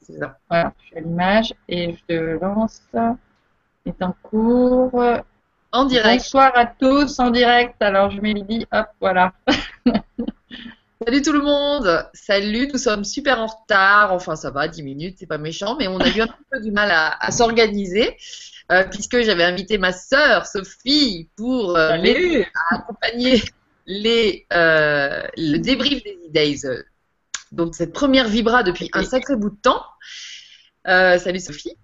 c'est ça. Voilà, je suis à l'image et je lance. est en cours. En direct. Bonsoir à tous en direct. Alors je mets hop, voilà. Salut tout le monde. Salut, nous sommes super en retard. Enfin, ça va, 10 minutes, c'est pas méchant, mais on a eu un peu du mal à, s'organiser. Euh, puisque j'avais invité ma sœur Sophie pour euh, accompagner les, euh, le débrief des E-Days. Donc cette première vibra depuis un sacré bout de temps. salut Sophie.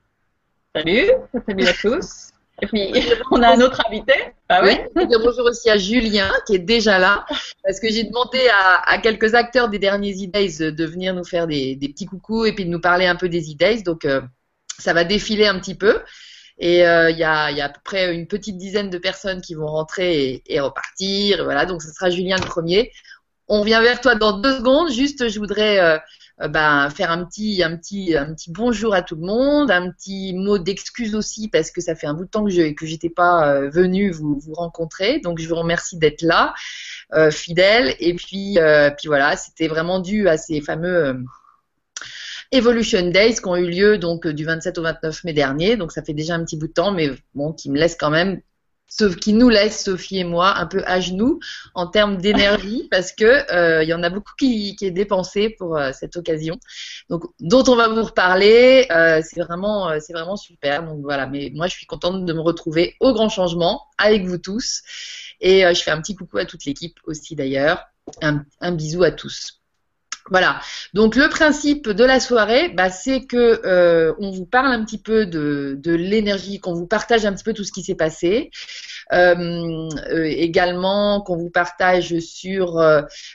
Salut, salut à tous. Et puis, on a un autre invité. Ah oui. bonjour aussi à Julien, qui est déjà là, parce que j'ai demandé à, quelques acteurs des derniers E-Days de venir nous faire des, petits coucous et puis de nous parler un peu des E-Days. Donc, euh, ça va défiler un petit peu. Et euh, il y, a, à peu près une petite dizaine de personnes qui vont rentrer et, repartir. Voilà, donc ce sera Julien le premier. On vient vers toi dans deux secondes. Juste, je voudrais euh, euh, ben, faire un petit, bonjour à tout le monde, un petit mot d'excuse aussi parce que ça fait un bout de temps que je que j'étais pas euh, venue vous, rencontrer. Donc je vous remercie d'être là, fidèle. Et puis, puis voilà, c'était vraiment dû à ces fameux Evolution Days qui ont eu lieu donc du 27 au 29 mai dernier. Donc ça fait déjà un petit bout de temps, mais bon, qui me laisse quand même Sauf qui nous laisse, Sophie et moi, un peu à genoux en termes d'énergie parce que euh, il y en a beaucoup qui, qui est dépensé pour euh, cette occasion. Donc, dont on va vous reparler. Euh, c'est vraiment, c'est vraiment super. Donc voilà. Mais moi, je suis contente de me retrouver au grand changement avec vous tous. Et je fais un petit coucou à toute l'équipe aussi d'ailleurs. Un, un bisou à tous. Voilà. Donc le principe de la soirée, bah, c'est que euh, on vous parle un petit peu de, l'énergie, qu'on vous partage un petit peu tout ce qui s'est passé. Euh, euh, également qu'on vous partage sur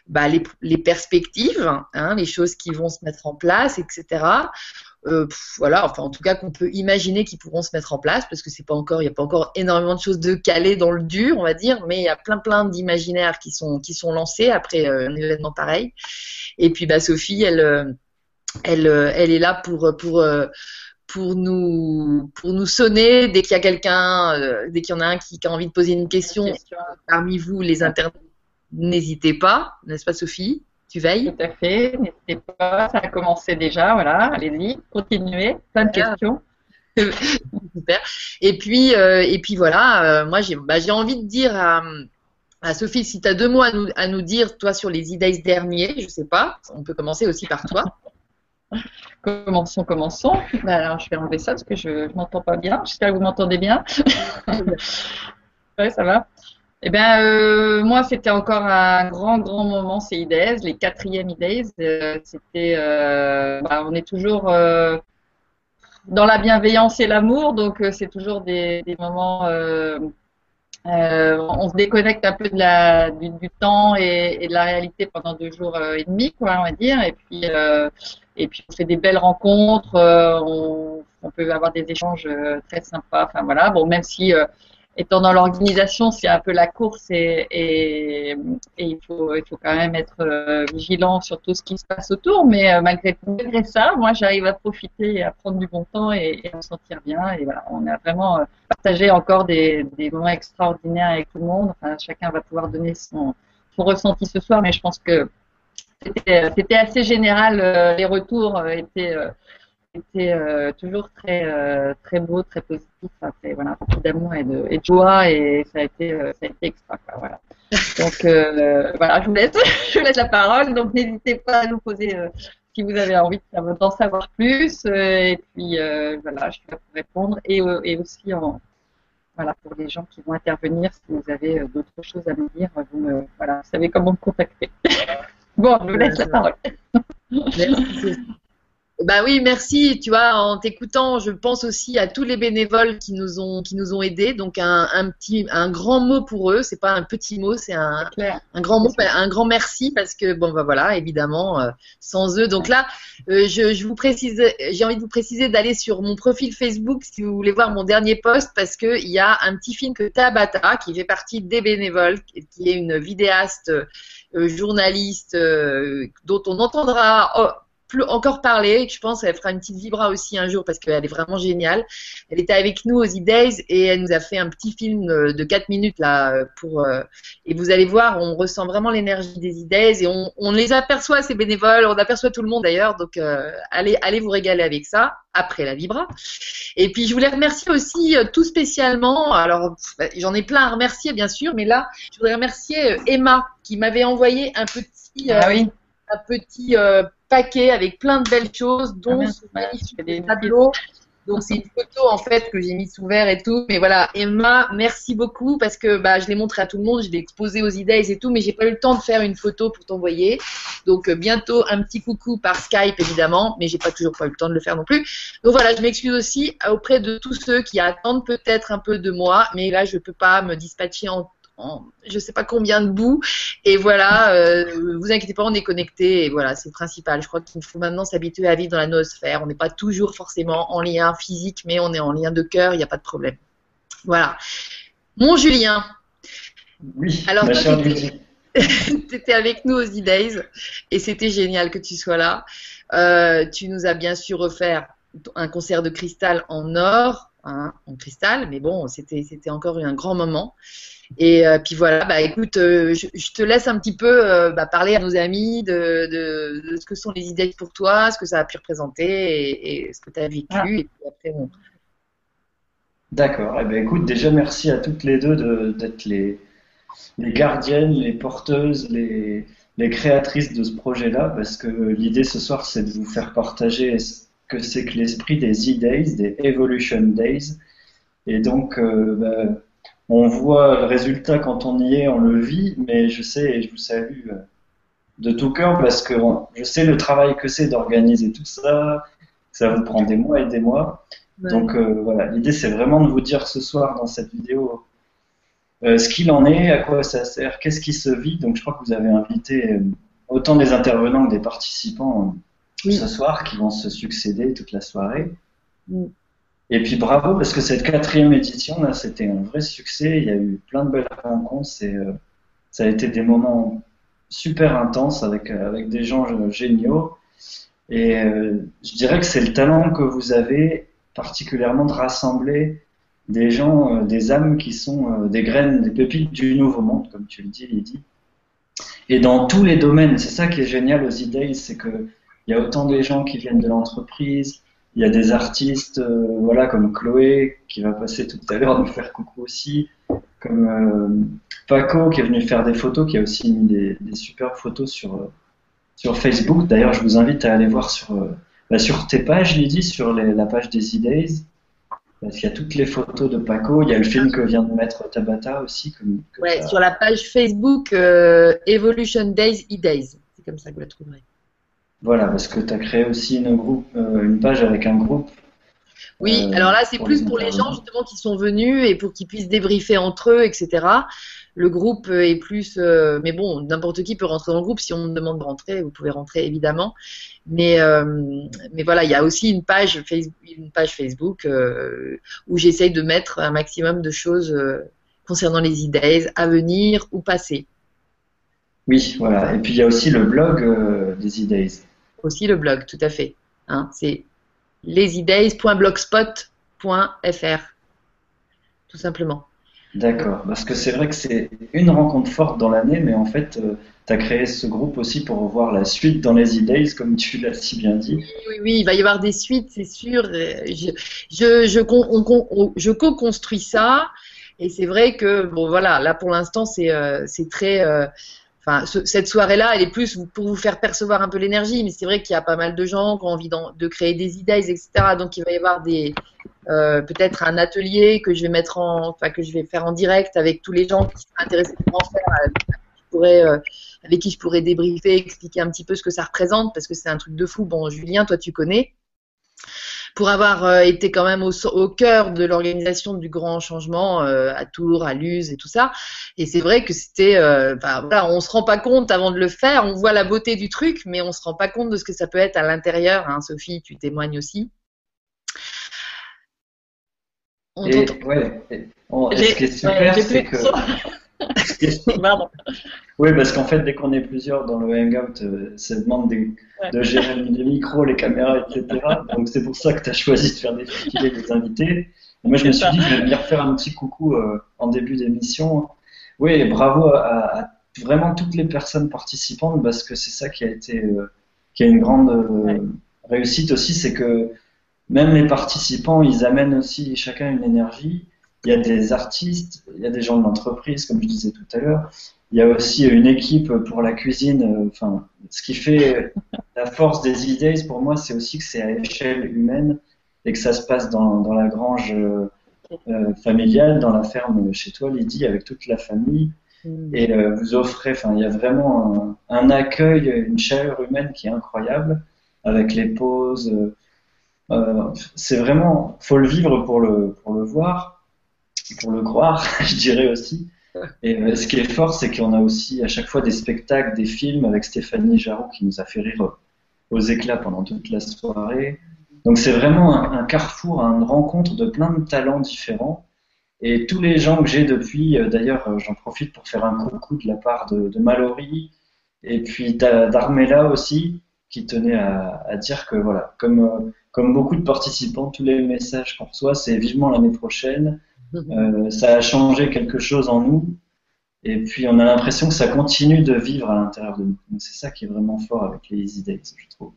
bah, les, les, perspectives, hein, les choses qui vont se mettre en place, etc. Euh, voilà, enfin en tout cas qu'on peut imaginer qu'ils pourront se mettre en place parce que c'est pas encore, il n'y a pas encore énormément de choses de calées dans le dur, on va dire, mais il y a plein plein d'imaginaires qui sont qui sont lancés après euh, un événement pareil. Et puis bah Sophie, elle euh, elle elle est là pour pour pour nous pour nous sonner dès qu'il y a quelqu'un, dès qu'il y en a un qui, qui, a envie de poser une question, parmi vous les internautes, n'hésitez pas, n'est-ce pas Sophie? Tu veilles Tout à fait, n'hésitez pas, ça a commencé déjà, voilà, allez-y, continuez, plein de questions. Super. Et puis, euh, et puis voilà, euh, moi j'ai bah, envie de dire à, à Sophie, si tu as deux mots à nous, à nous dire, toi, sur les e derniers, je sais pas, on peut commencer aussi par toi. commençons, commençons. Bah, alors, je vais enlever ça parce que je ne m'entends pas bien. J'espère que vous m'entendez bien. oui, ça va. Eh bien, euh, moi, c'était encore un grand, grand moment, ces IDES, les quatrièmes IDES. Euh, c'était, euh, bah, on est toujours dans la bienveillance et l'amour, donc c'est toujours des, moments. on se déconnecte un peu de la, du, temps et, de la réalité pendant deux jours et demi, on va dire. Et puis, et puis on fait des belles rencontres. On, on, peut avoir des échanges très sympas. Enfin voilà. Bon, même si étant dans l'organisation, c'est un peu la course et, il, faut, il faut quand même être euh, vigilant sur tout ce qui se passe autour. Mais euh, malgré, malgré ça, moi, j'arrive à profiter et à prendre du bon temps et, à me sentir bien. Et voilà, on a vraiment euh, partagé encore des, des, moments extraordinaires avec tout le monde. Enfin, chacun va pouvoir donner son, son ressenti ce soir, mais je pense que c'était assez général. les retours étaient c'était euh, toujours très euh, très beau, très positif. Après, voilà, beaucoup d'amour et de, et de, joie et ça a été euh, ça a été extra. Quoi, voilà. Donc voilà, je vous laisse je vous laisse la parole. Donc n'hésitez pas à nous poser si vous avez envie d'en savoir plus. et puis voilà, je suis là pour répondre et, et aussi en voilà pour les gens qui vont intervenir. Si vous avez d'autres choses à me dire, vous me voilà, vous savez comment me contacter. bon, je vous laisse la parole. Merci. Bah oui, merci. Tu vois, en t'écoutant, je pense aussi à tous les bénévoles qui nous ont qui nous ont aidés. Donc un, un petit, un grand mot pour eux. C'est pas un petit mot, c'est un, un grand mot, un grand merci parce que bon bah voilà, évidemment, euh, sans eux. Donc là, euh, je, je, vous précise, j'ai envie de vous préciser d'aller sur mon profil Facebook si vous voulez voir mon dernier post parce que il y a un petit film que Tabata qui fait partie des bénévoles, qui est une vidéaste, euh, journaliste dont on entendra. Oh, plus encore parlé. Je pense qu'elle fera une petite vibra aussi un jour parce qu'elle est vraiment géniale. Elle était avec nous aux E-Days et elle nous a fait un petit film de 4 minutes là pour et vous allez voir, on ressent vraiment l'énergie des E-Days et on, on, les aperçoit ces bénévoles, on aperçoit tout le monde d'ailleurs. Donc allez allez vous régaler avec ça après la vibra. Et puis je voulais remercier aussi tout spécialement. Alors j'en ai plein à remercier bien sûr, mais là je voudrais remercier Emma qui m'avait envoyé un petit ah oui un petit euh, paquet avec plein de belles choses, dont ah, ce magnifique tableau. Donc c'est une photo en fait que j'ai mis sous verre et tout. Mais voilà, Emma, merci beaucoup parce que bah, je l'ai montré à tout le monde, je l'ai exposé aux idées et tout, mais j'ai pas eu le temps de faire une photo pour t'envoyer. Donc euh, bientôt un petit coucou par Skype évidemment, mais j'ai pas toujours pas eu le temps de le faire non plus. Donc voilà, je m'excuse aussi auprès de tous ceux qui attendent peut-être un peu de moi, mais là je peux pas me dispatcher en je je sais pas combien de bouts. Et voilà, euh, vous inquiétez pas, on est connecté. Et voilà, c'est le principal. Je crois qu'il faut maintenant s'habituer à vivre dans la noosphère. On n'est pas toujours forcément en lien physique, mais on est en lien de cœur. Il n'y a pas de problème. Voilà. Mon Julien. Oui. Alors tu étais avec nous aux E-Days et c'était génial que tu sois là. Euh, tu nous as bien sûr offert un concert de cristal en or, hein, en cristal, mais bon, c'était encore un grand moment. Et euh, puis voilà, bah écoute, euh, je, te laisse un petit peu euh, bah, parler à nos amis de, de, de, ce que sont les idées pour toi, ce que ça a pu représenter et, et ce que tu as vécu. Ah. Et puis après, on... D'accord. Eh ben, écoute, déjà merci à toutes les deux d'être les, les gardiennes, les porteuses, les, les créatrices de ce projet-là, parce que l'idée ce soir, c'est de vous faire partager ce que c'est que l'esprit des E-Days, des Evolution Days. Et donc, bah, on voit le résultat quand on y est, on le vit, mais je sais et je vous salue euh, de tout cœur parce que je sais le travail que c'est d'organiser tout ça, ça vous prend des mois et des mois. Donc euh, voilà, l'idée c'est vraiment de vous dire ce soir dans cette vidéo euh, ce qu'il en est, à quoi ça sert, qu'est-ce qui se vit. Donc je crois que vous avez invité autant des intervenants que des participants ce soir qui vont se succéder toute la soirée. Et puis bravo parce que cette quatrième édition c'était un vrai succès. Il y a eu plein de belles rencontres. Et, euh, ça a été des moments super intenses avec euh, avec des gens géniaux. Et euh, je dirais que c'est le talent que vous avez particulièrement de rassembler des gens, des âmes qui sont des graines, des pépites du nouveau monde, comme tu le dis, Lydie. Et dans tous les domaines, c'est ça qui est génial aux idées, c'est que il y a autant des gens qui viennent de l'entreprise, il y a des artistes, euh, voilà, comme Chloé qui va passer tout à l'heure nous faire coucou aussi, comme euh, Paco qui est venu faire des photos, qui a aussi mis des, des super photos sur euh, sur Facebook. D'ailleurs, je vous invite à aller voir sur bah, sur tes pages, Lydie, sur la page des E-Days. Parce qu'il y a toutes les photos de Paco. Il y a le film que vient de mettre Tabata aussi. Comme, ouais, sur la page Facebook Evolution Days E-Days. C'est comme ça que vous la trouverez. Voilà, parce que tu as créé aussi une, groupe, euh, une page avec un groupe. Oui, euh, alors là, c'est plus pour les gens justement qui sont venus et pour qu'ils puissent débriefer entre eux, etc. Le groupe est plus. Euh, mais bon, n'importe qui peut rentrer dans le groupe. Si on me demande de rentrer, vous pouvez rentrer évidemment. Mais, mais voilà, il y a aussi une page Facebook, une page Facebook où j'essaye de mettre un maximum de choses concernant les idées à venir ou passées. Oui, voilà. Et puis il y a aussi le blog des idées aussi le blog, tout à fait. Hein, c'est lesydays.blogspot.fr, tout simplement. D'accord, parce que c'est vrai que c'est une rencontre forte dans l'année, mais en fait, euh, tu as créé ce groupe aussi pour voir la suite dans les comme tu l'as si bien dit. Oui, oui, il va y avoir des suites, c'est sûr. Je, je, je, je co-construis ça, et c'est vrai que, bon, voilà, là pour l'instant, c'est euh, très. Euh, Cette soirée-là, elle est plus pour vous faire percevoir un peu l'énergie, mais c'est vrai qu'il y a pas mal de gens qui ont envie de créer des idées, etc. Donc il va y avoir euh, peut-être un atelier que je vais mettre en, enfin que je vais faire en direct avec tous les gens qui seraient intéressés pour en faire, euh, avec qui je pourrais débriefer, expliquer un petit peu ce que ça représente, parce que c'est un truc de fou. Bon, Julien, toi tu connais pour avoir euh, été quand même au, cœur de l'organisation du grand changement euh, à Tours, à Luz et tout ça. Et c'est vrai que c'était, euh, bah, voilà, on se rend pas compte avant de le faire, on voit la beauté du truc, mais on se rend pas compte de ce que ça peut être à l'intérieur. Hein. Sophie, tu témoignes aussi. et, ouais, ce qui est super, c'est que oui, parce qu'en fait, dès qu'on est plusieurs dans le Hangout, euh, ça demande de gérer les micros, les caméras, etc. Donc c'est pour ça que tu as choisi de faire défiler les invités. moi, je me suis dit que je vais venir faire un petit coucou euh, en début d'émission. Oui, bravo à, vraiment toutes les personnes participantes parce que c'est ça qui a été euh, qui a une grande réussite aussi, c'est que même les participants, ils amènent aussi chacun une énergie. Il y a des artistes, il y a des gens de l'entreprise, comme je disais tout à l'heure. Il y a aussi une équipe pour la cuisine. Enfin, ce qui fait la force des idées, pour moi, c'est aussi que c'est à échelle humaine et que ça se passe dans, dans la grange euh, familiale, dans la ferme chez toi, Lydie, avec toute la famille. Mm. Et euh, vous offrez, enfin, il y a vraiment un, un, accueil, une chaleur humaine qui est incroyable, avec les pauses. Euh, c'est vraiment, faut le vivre pour le, pour le voir, pour le croire, je dirais aussi. Et euh, ce qui est fort, c'est qu'on a aussi à chaque fois des spectacles, des films avec Stéphanie Jarot qui nous a fait rire aux éclats pendant toute la soirée. Donc c'est vraiment un, carrefour, une rencontre de plein de talents différents. Et tous les gens que j'ai depuis, euh, d'ailleurs j'en profite pour faire un coucou de la part de, de Mallory et puis d'Armella aussi, qui tenait à, à, dire que voilà, comme comme beaucoup de participants, tous les messages qu'on reçoit, c'est vivement l'année prochaine. Euh, ça a changé quelque chose en nous. Et puis, on a l'impression que ça continue de vivre à l'intérieur de nous. c'est ça qui est vraiment fort avec les Easy Dates, je trouve.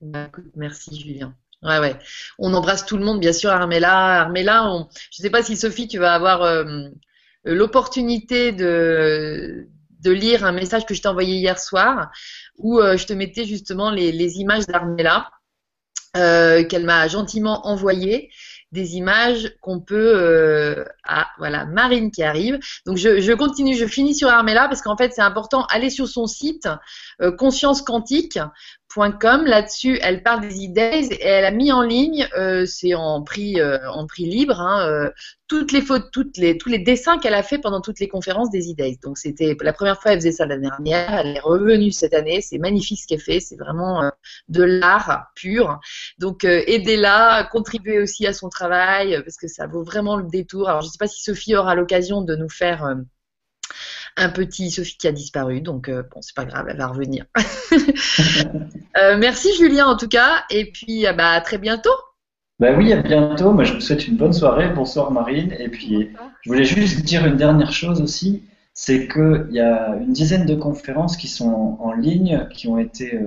Bah, merci, Julien. Ouais, ouais. On embrasse tout le monde, bien sûr, Armella. Armella, je ne sais pas si Sophie, tu vas avoir euh, l'opportunité de, lire un message que je t'ai envoyé hier soir, où euh, je te mettais justement les, images d'Armella. Qu'elle m'a gentiment envoyé des images qu'on peut ah voilà Marine qui arrive. Donc je, je, continue je finis sur Armella parce qu'en fait c'est important. Aller sur son site euh, conscience quantique Là-dessus, elle parle des idées et elle a mis en ligne, euh, c'est en prix, euh, en prix libre, hein, euh, toutes les photos, toutes les, tous les dessins qu'elle a fait pendant toutes les conférences des idées. Donc c'était la première fois elle faisait ça l'année dernière, elle est revenue cette année. C'est magnifique ce qu'elle fait, c'est vraiment de l'art pur. Donc aidez-la, contribuez aussi à son travail parce que ça vaut vraiment le détour. Alors je ne sais pas si Sophie aura l'occasion de nous faire un petit Sophie qui a disparu, donc euh, bon, c'est pas grave, elle va revenir. Euh, merci Julien en tout cas, et puis euh, bah, à très bientôt. Bah oui, à bientôt. Moi, je vous souhaite une bonne soirée. Bonsoir Marine. Et puis, je voulais juste dire une dernière chose aussi, c'est qu'il y a une dizaine de conférences qui sont en ligne, qui ont été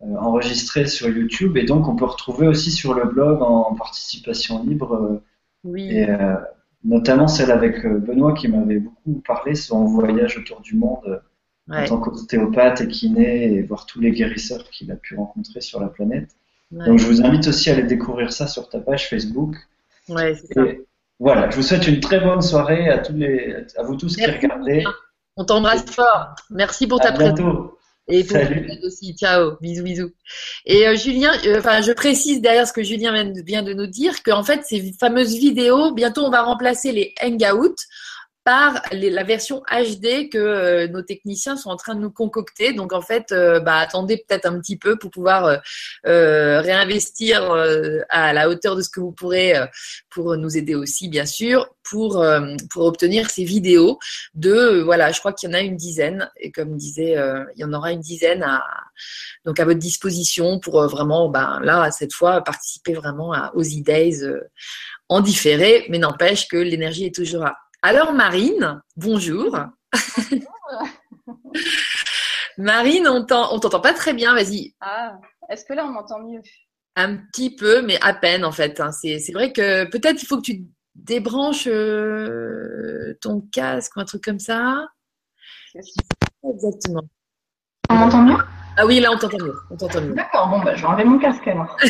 enregistrées sur YouTube, et donc on peut retrouver aussi sur le blog en participation libre. oui notamment celle avec euh, Benoît qui m'avait beaucoup parlé, son voyage autour du monde euh, en tant qu'ostéopathe et kiné et voir tous les guérisseurs qu'il a pu rencontrer sur la planète. Donc je vous invite aussi à aller découvrir ça sur ta page Facebook. Ouais, c'est ça. Voilà, je vous souhaite une très bonne soirée à tous les, à vous tous qui regardez. On t'embrasse fort. Merci pour ta présence. Et pour aussi, ciao, bisous, bisous. Et euh, Julien, euh, enfin, je précise derrière ce que Julien vient de nous dire, qu'en fait, ces fameuses vidéos, bientôt on va remplacer les hangouts par la version HD que euh, nos techniciens sont en train de nous concocter. Donc en fait, euh, bah, attendez peut-être un petit peu pour pouvoir euh, réinvestir à la hauteur de ce que vous pourrez pour nous aider aussi, bien sûr, pour pour obtenir ces vidéos de voilà, je crois qu'il y en a une dizaine et comme disait, il y en aura une dizaine à donc à votre disposition pour vraiment, ben là cette fois participer vraiment à, aux e-days en différé, mais n'empêche que l'énergie est toujours là. Alors Marine, bonjour. Marine, on t'entend pas très bien, vas-y. Ah, est-ce que là on m'entend mieux? Un petit peu, mais à peine en fait. Hein. C'est vrai que peut-être il faut que tu débranches euh, ton casque ou un truc comme ça. Exactement. On m'entend mieux? Ah oui, là, on t'entend mieux. D'accord, bon, bah, je vais enlever mon casque alors.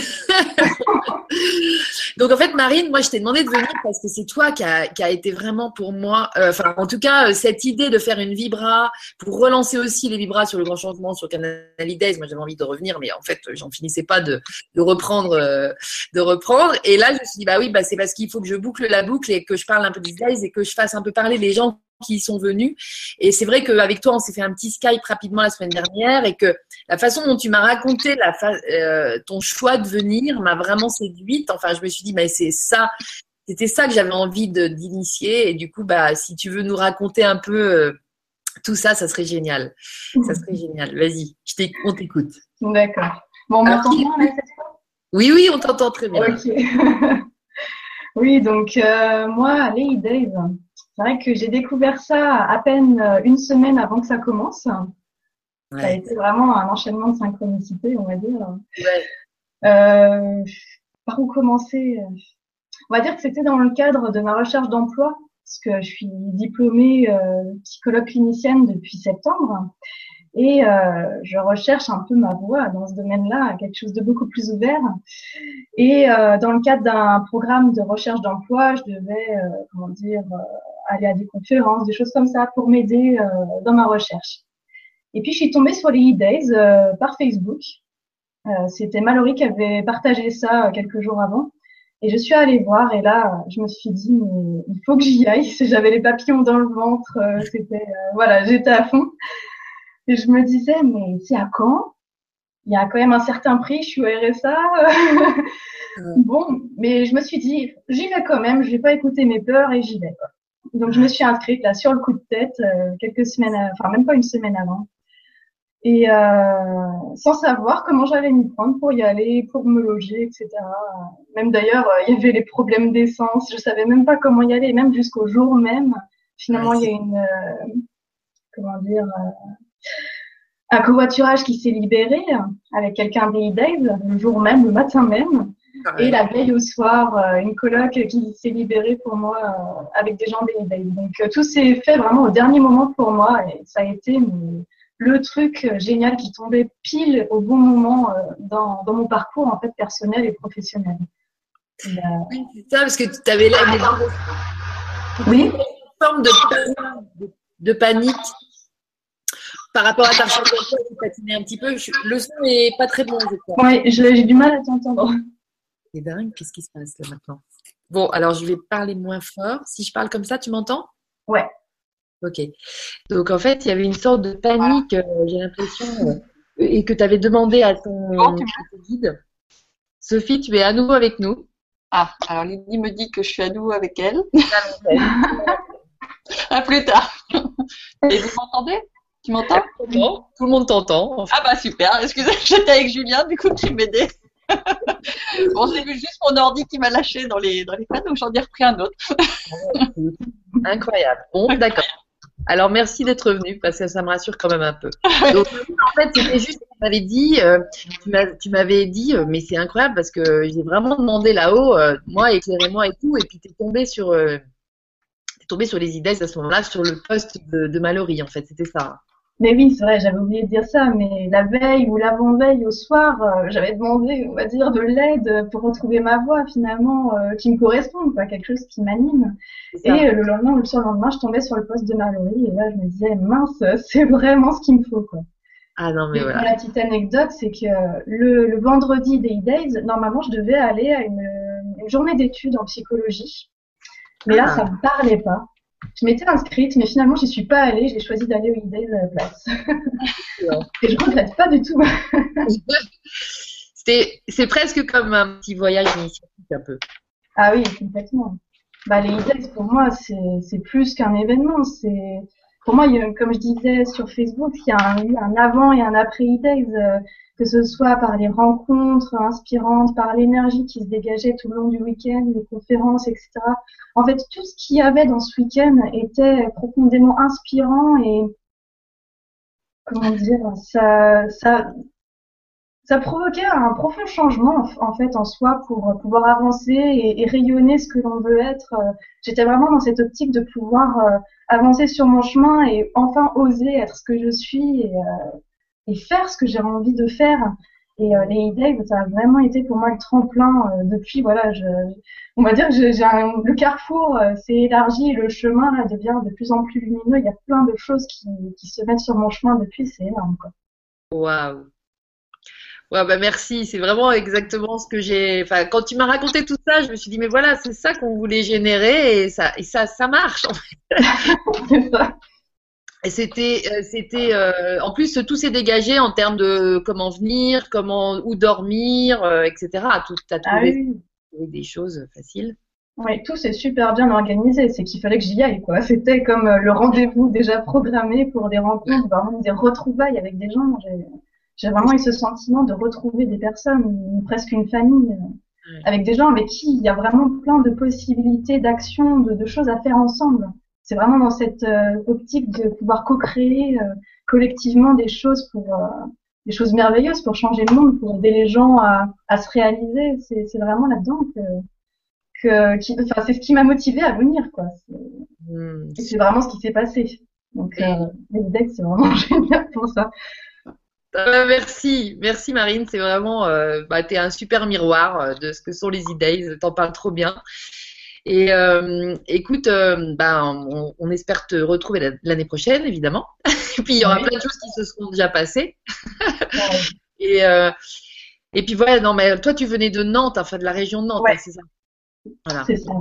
Donc, en fait, Marine, moi, je t'ai demandé de venir parce que c'est toi qui a, qui a, été vraiment pour moi, euh, enfin, en tout cas, euh, cette idée de faire une vibra pour relancer aussi les vibras sur le grand changement sur Canal Days. Moi, j'avais envie de revenir, mais en fait, j'en finissais pas de, de reprendre, euh, de reprendre. Et là, je me suis dit, bah oui, bah, c'est parce qu'il faut que je boucle la boucle et que je parle un peu des Days et que je fasse un peu parler les gens qui sont venus. Et c'est vrai qu'avec toi, on s'est fait un petit Skype rapidement la semaine dernière et que la façon dont tu m'as raconté la euh, ton choix de venir m'a vraiment séduite. Enfin, je me suis dit, mais c'est ça c'était ça que j'avais envie d'initier. Et du coup, bah, si tu veux nous raconter un peu euh, tout ça, ça serait génial. Ça serait génial. Vas-y, on t'écoute. D'accord. Bon, on qui- Oui, oui, on t'entend très bien. Ok. oui, donc euh, moi, les Days, c'est vrai que j'ai découvert ça à peine euh, une semaine avant que ça commence. Ça a été vraiment un enchaînement de synchronicité, on va dire. Ouais. Euh, par où commencer? On va dire que c'était dans le cadre de ma recherche d'emploi, parce que je suis diplômée euh, psychologue clinicienne depuis septembre, et euh, je recherche un peu ma voie dans ce domaine-là, quelque chose de beaucoup plus ouvert. Et euh, dans le cadre d'un programme de recherche d'emploi, je devais, euh, comment dire, aller à des conférences, des choses comme ça, pour m'aider euh, dans ma recherche. Et puis je suis tombée sur les e-days euh, par Facebook. Euh, C'était Mallory qui avait partagé ça euh, quelques jours avant. Et je suis allée voir et là, je me suis dit, mais il faut que j'y aille. J'avais les papillons dans le ventre. euh, C'était, euh, voilà, j'étais à fond. Et je me disais, mais c'est à quand? Il y a quand même un certain prix. Je suis au RSA. bon, mais je me suis dit, j'y vais quand même. Je vais pas écouter mes peurs et j'y vais. Quoi. Donc je me suis inscrite là sur le coup de tête euh, quelques semaines, enfin même pas une semaine avant et euh, sans savoir comment j'allais m'y prendre pour y aller, pour me loger, etc. Même d'ailleurs, euh, il y avait les problèmes d'essence, je savais même pas comment y aller, même jusqu'au jour même. Finalement, il y a une, comment dire, un covoiturage qui s'est libéré avec quelqu'un des Days le jour même, le matin même. Et la veille au soir, euh, une coloc qui s'est libérée pour moi euh, avec des gens Days. Donc euh, tout s'est fait vraiment au dernier moment pour moi et ça a été mais, le truc génial qui tombait pile au bon moment dans, dans mon parcours en fait personnel et professionnel. Et, euh, Oui, c'est ça, parce que tu avais là des oui, une forme de, de, de panique par rapport à ta recherche tu patinais un petit peu. Je- le son n'est pas très bon, je crois. je- j'ai du mal à t'entendre. C'est dingue, qu'est-ce qui se passe là maintenant? Bon, alors je vais parler moins fort. Si je parle comme ça, tu m'entends? Ouais. Ok. Donc en fait, il y avait une sorte de panique, euh, j'ai l'impression, euh, et que tu avais demandé à ton, Bon, tu à ton guide. Sophie, tu es à nouveau avec nous. Ah, alors Lydie me dit que je suis à nouveau avec elle. À plus tard. Et vous m'entendez? Tu m'entends? Tout le monde t'entend. en fait. Ah bah super, excusez, j'étais avec Julien du coup qui m'aidait. Bon, j'ai vu juste mon ordi qui m'a lâché dans les, dans les donc j'en ai repris un autre. Incroyable. Bon, d'accord. Alors merci d'être venu parce que ça me rassure quand même un peu. En fait, c'était juste, tu m'avais dit, euh, tu tu m'avais dit, euh, mais c'est incroyable parce que j'ai vraiment demandé là-haut, euh, moi éclairez-moi et tout, et puis t'es tombé sur, euh, sur les idées à ce moment-là, sur le poste de, de Mallory en fait, c'était ça. Mais oui, c'est vrai, j'avais oublié de dire ça, mais la veille ou l'avant-veille au soir, euh, j'avais demandé, on va dire, de l'aide pour retrouver ma voix finalement, euh, qui me corresponde, quoi, quelque chose qui m'anime. Et euh, le lendemain ou le surlendemain, je tombais sur le poste de Mallory et là, je me disais, mince, c'est vraiment ce qu'il me faut, quoi. Ah non mais Et pour voilà. la petite anecdote, c'est que le, le vendredi des E-Days, normalement, je devais aller à une, une journée d'études en psychologie. Mais là, Ah. ça me parlait pas. Je m'étais inscrite, mais finalement, j'y suis pas allée. J'ai choisi d'aller E-Days à la place. Et je regrette pas du tout. C'est presque comme un petit voyage initiatique un peu. Ah oui, complètement. Bah, les E-Days, pour moi, c'est plus qu'un événement. C'est Pour moi, il y a- comme je disais sur Facebook, il y a un, avant et un après euh, que ce soit par les rencontres inspirantes, par l'énergie qui se dégageait tout le long du week-end, les conférences, etc. En fait, tout ce qu'il y avait dans ce week-end était profondément inspirant et comment dire, ça, ça, ça provoquait un profond changement en fait en soi pour pouvoir avancer et, rayonner ce que l'on veut être. J'étais vraiment dans cette optique de pouvoir euh, avancer sur mon chemin et enfin oser être ce que je suis et, euh, et faire ce que j'ai envie de faire. Et euh, les e ça a vraiment été pour moi le tremplin euh, depuis. Voilà, je, on va dire que j'ai le carrefour euh, s'est élargi le chemin là devient de plus en plus lumineux. Il y a plein de choses qui, qui se mettent sur mon chemin depuis. C'est énorme quoi. Waouh. Ouais, bah merci, c'est vraiment exactement ce que j'ai. Enfin, quand tu m'as raconté tout ça, je me suis dit, mais voilà, c'est ça qu'on voulait générer et ça, et ça, ça marche. en fait. C'est ça. C'était, euh, c'était, euh, en plus, tout s'est dégagé en termes de comment venir, comment, où dormir, euh, etc. Tout, t'as Ah oui. des choses faciles. Oui, tout s'est super bien organisé. C'est qu'il fallait que j'y aille, quoi. C'était comme euh, le rendez-vous déjà programmé pour des rencontres, vraiment des retrouvailles avec des gens. J'ai vraiment eu ce sentiment de retrouver des personnes, presque une famille, euh, avec des gens avec qui il y a vraiment plein de possibilités d'action, de, de, choses à faire ensemble. C'est vraiment dans cette euh, optique de pouvoir co-créer collectivement des choses pour des choses merveilleuses pour changer le monde, pour aider les gens à, à se réaliser. C'est vraiment là-dedans que enfin, c'est ce qui m'a motivé à venir, quoi. C'est hmm. vraiment ce qui s'est passé. Donc, euh, les c'est vraiment génial pour ça. Merci, merci Marine, c'est vraiment, euh, bah, t'es un super miroir euh, de ce que sont les e-days, t'en parles trop bien. Et euh, écoute, euh, bah, on, on, espère te retrouver l'année prochaine, évidemment. et puis il y aura plein de choses qui se seront déjà passées. et, euh, et puis voilà, non mais toi tu venais de Nantes, enfin de la région de Nantes, hein, c'est ça? Voilà. C'est ça.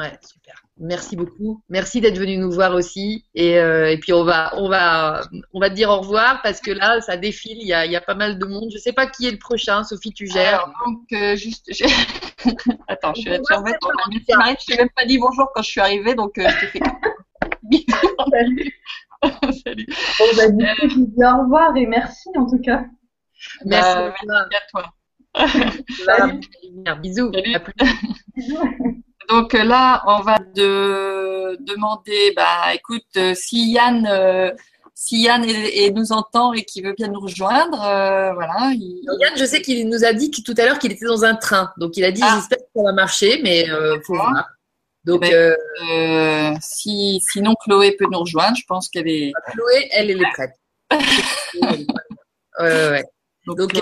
Ouais, super. Merci beaucoup. Merci d'être venu nous voir aussi. Et, euh, et, puis on va, on va, on va te dire au revoir parce que là, ça défile. Il y a, il y a pas mal de monde. Je sais pas qui est le prochain. Sophie, tu gères. donc euh, juste, attends, je suis là. Je t'ai même pas dit bonjour quand je suis arrivée, donc euh, je t'ai fait. Salut. Salut. Bon, bah, du coup, je dis au revoir et merci en tout cas. Merci, bah, merci à toi. Bisous. Donc euh, là, on va de, demander, bah, écoute, euh, si Yann, euh, si Yann et, nous entend et qui veut bien nous rejoindre, voilà. Yann, je sais qu'il nous a dit tout à l'heure qu'il était dans un train, donc il a dit ah. j'espère que ça va marcher, mais faut voir. Donc, eh ben, si, sinon Chloé peut nous rejoindre, je pense qu'elle est. Chloé, elle, elle est prête. ouais, ouais. Donc,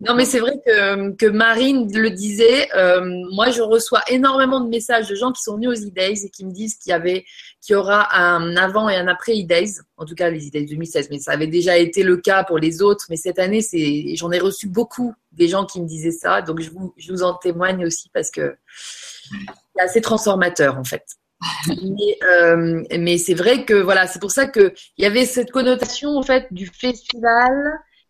non, mais c'est vrai que, que Marine le disait. Euh, moi, je reçois énormément de messages de gens qui sont venus aux E-Days et qui me disent qu'il y avait, qu'il y aura un avant et un après E-Days. En tout cas, les E-Days 2016, mais ça avait déjà été le cas pour les autres. Mais cette année, c'est, j'en ai reçu beaucoup des gens qui me disaient ça. Donc, je vous, je vous en témoigne aussi parce que c'est assez transformateur en fait. mais, euh, mais c'est vrai que voilà, c'est pour ça que il y avait cette connotation en fait du festival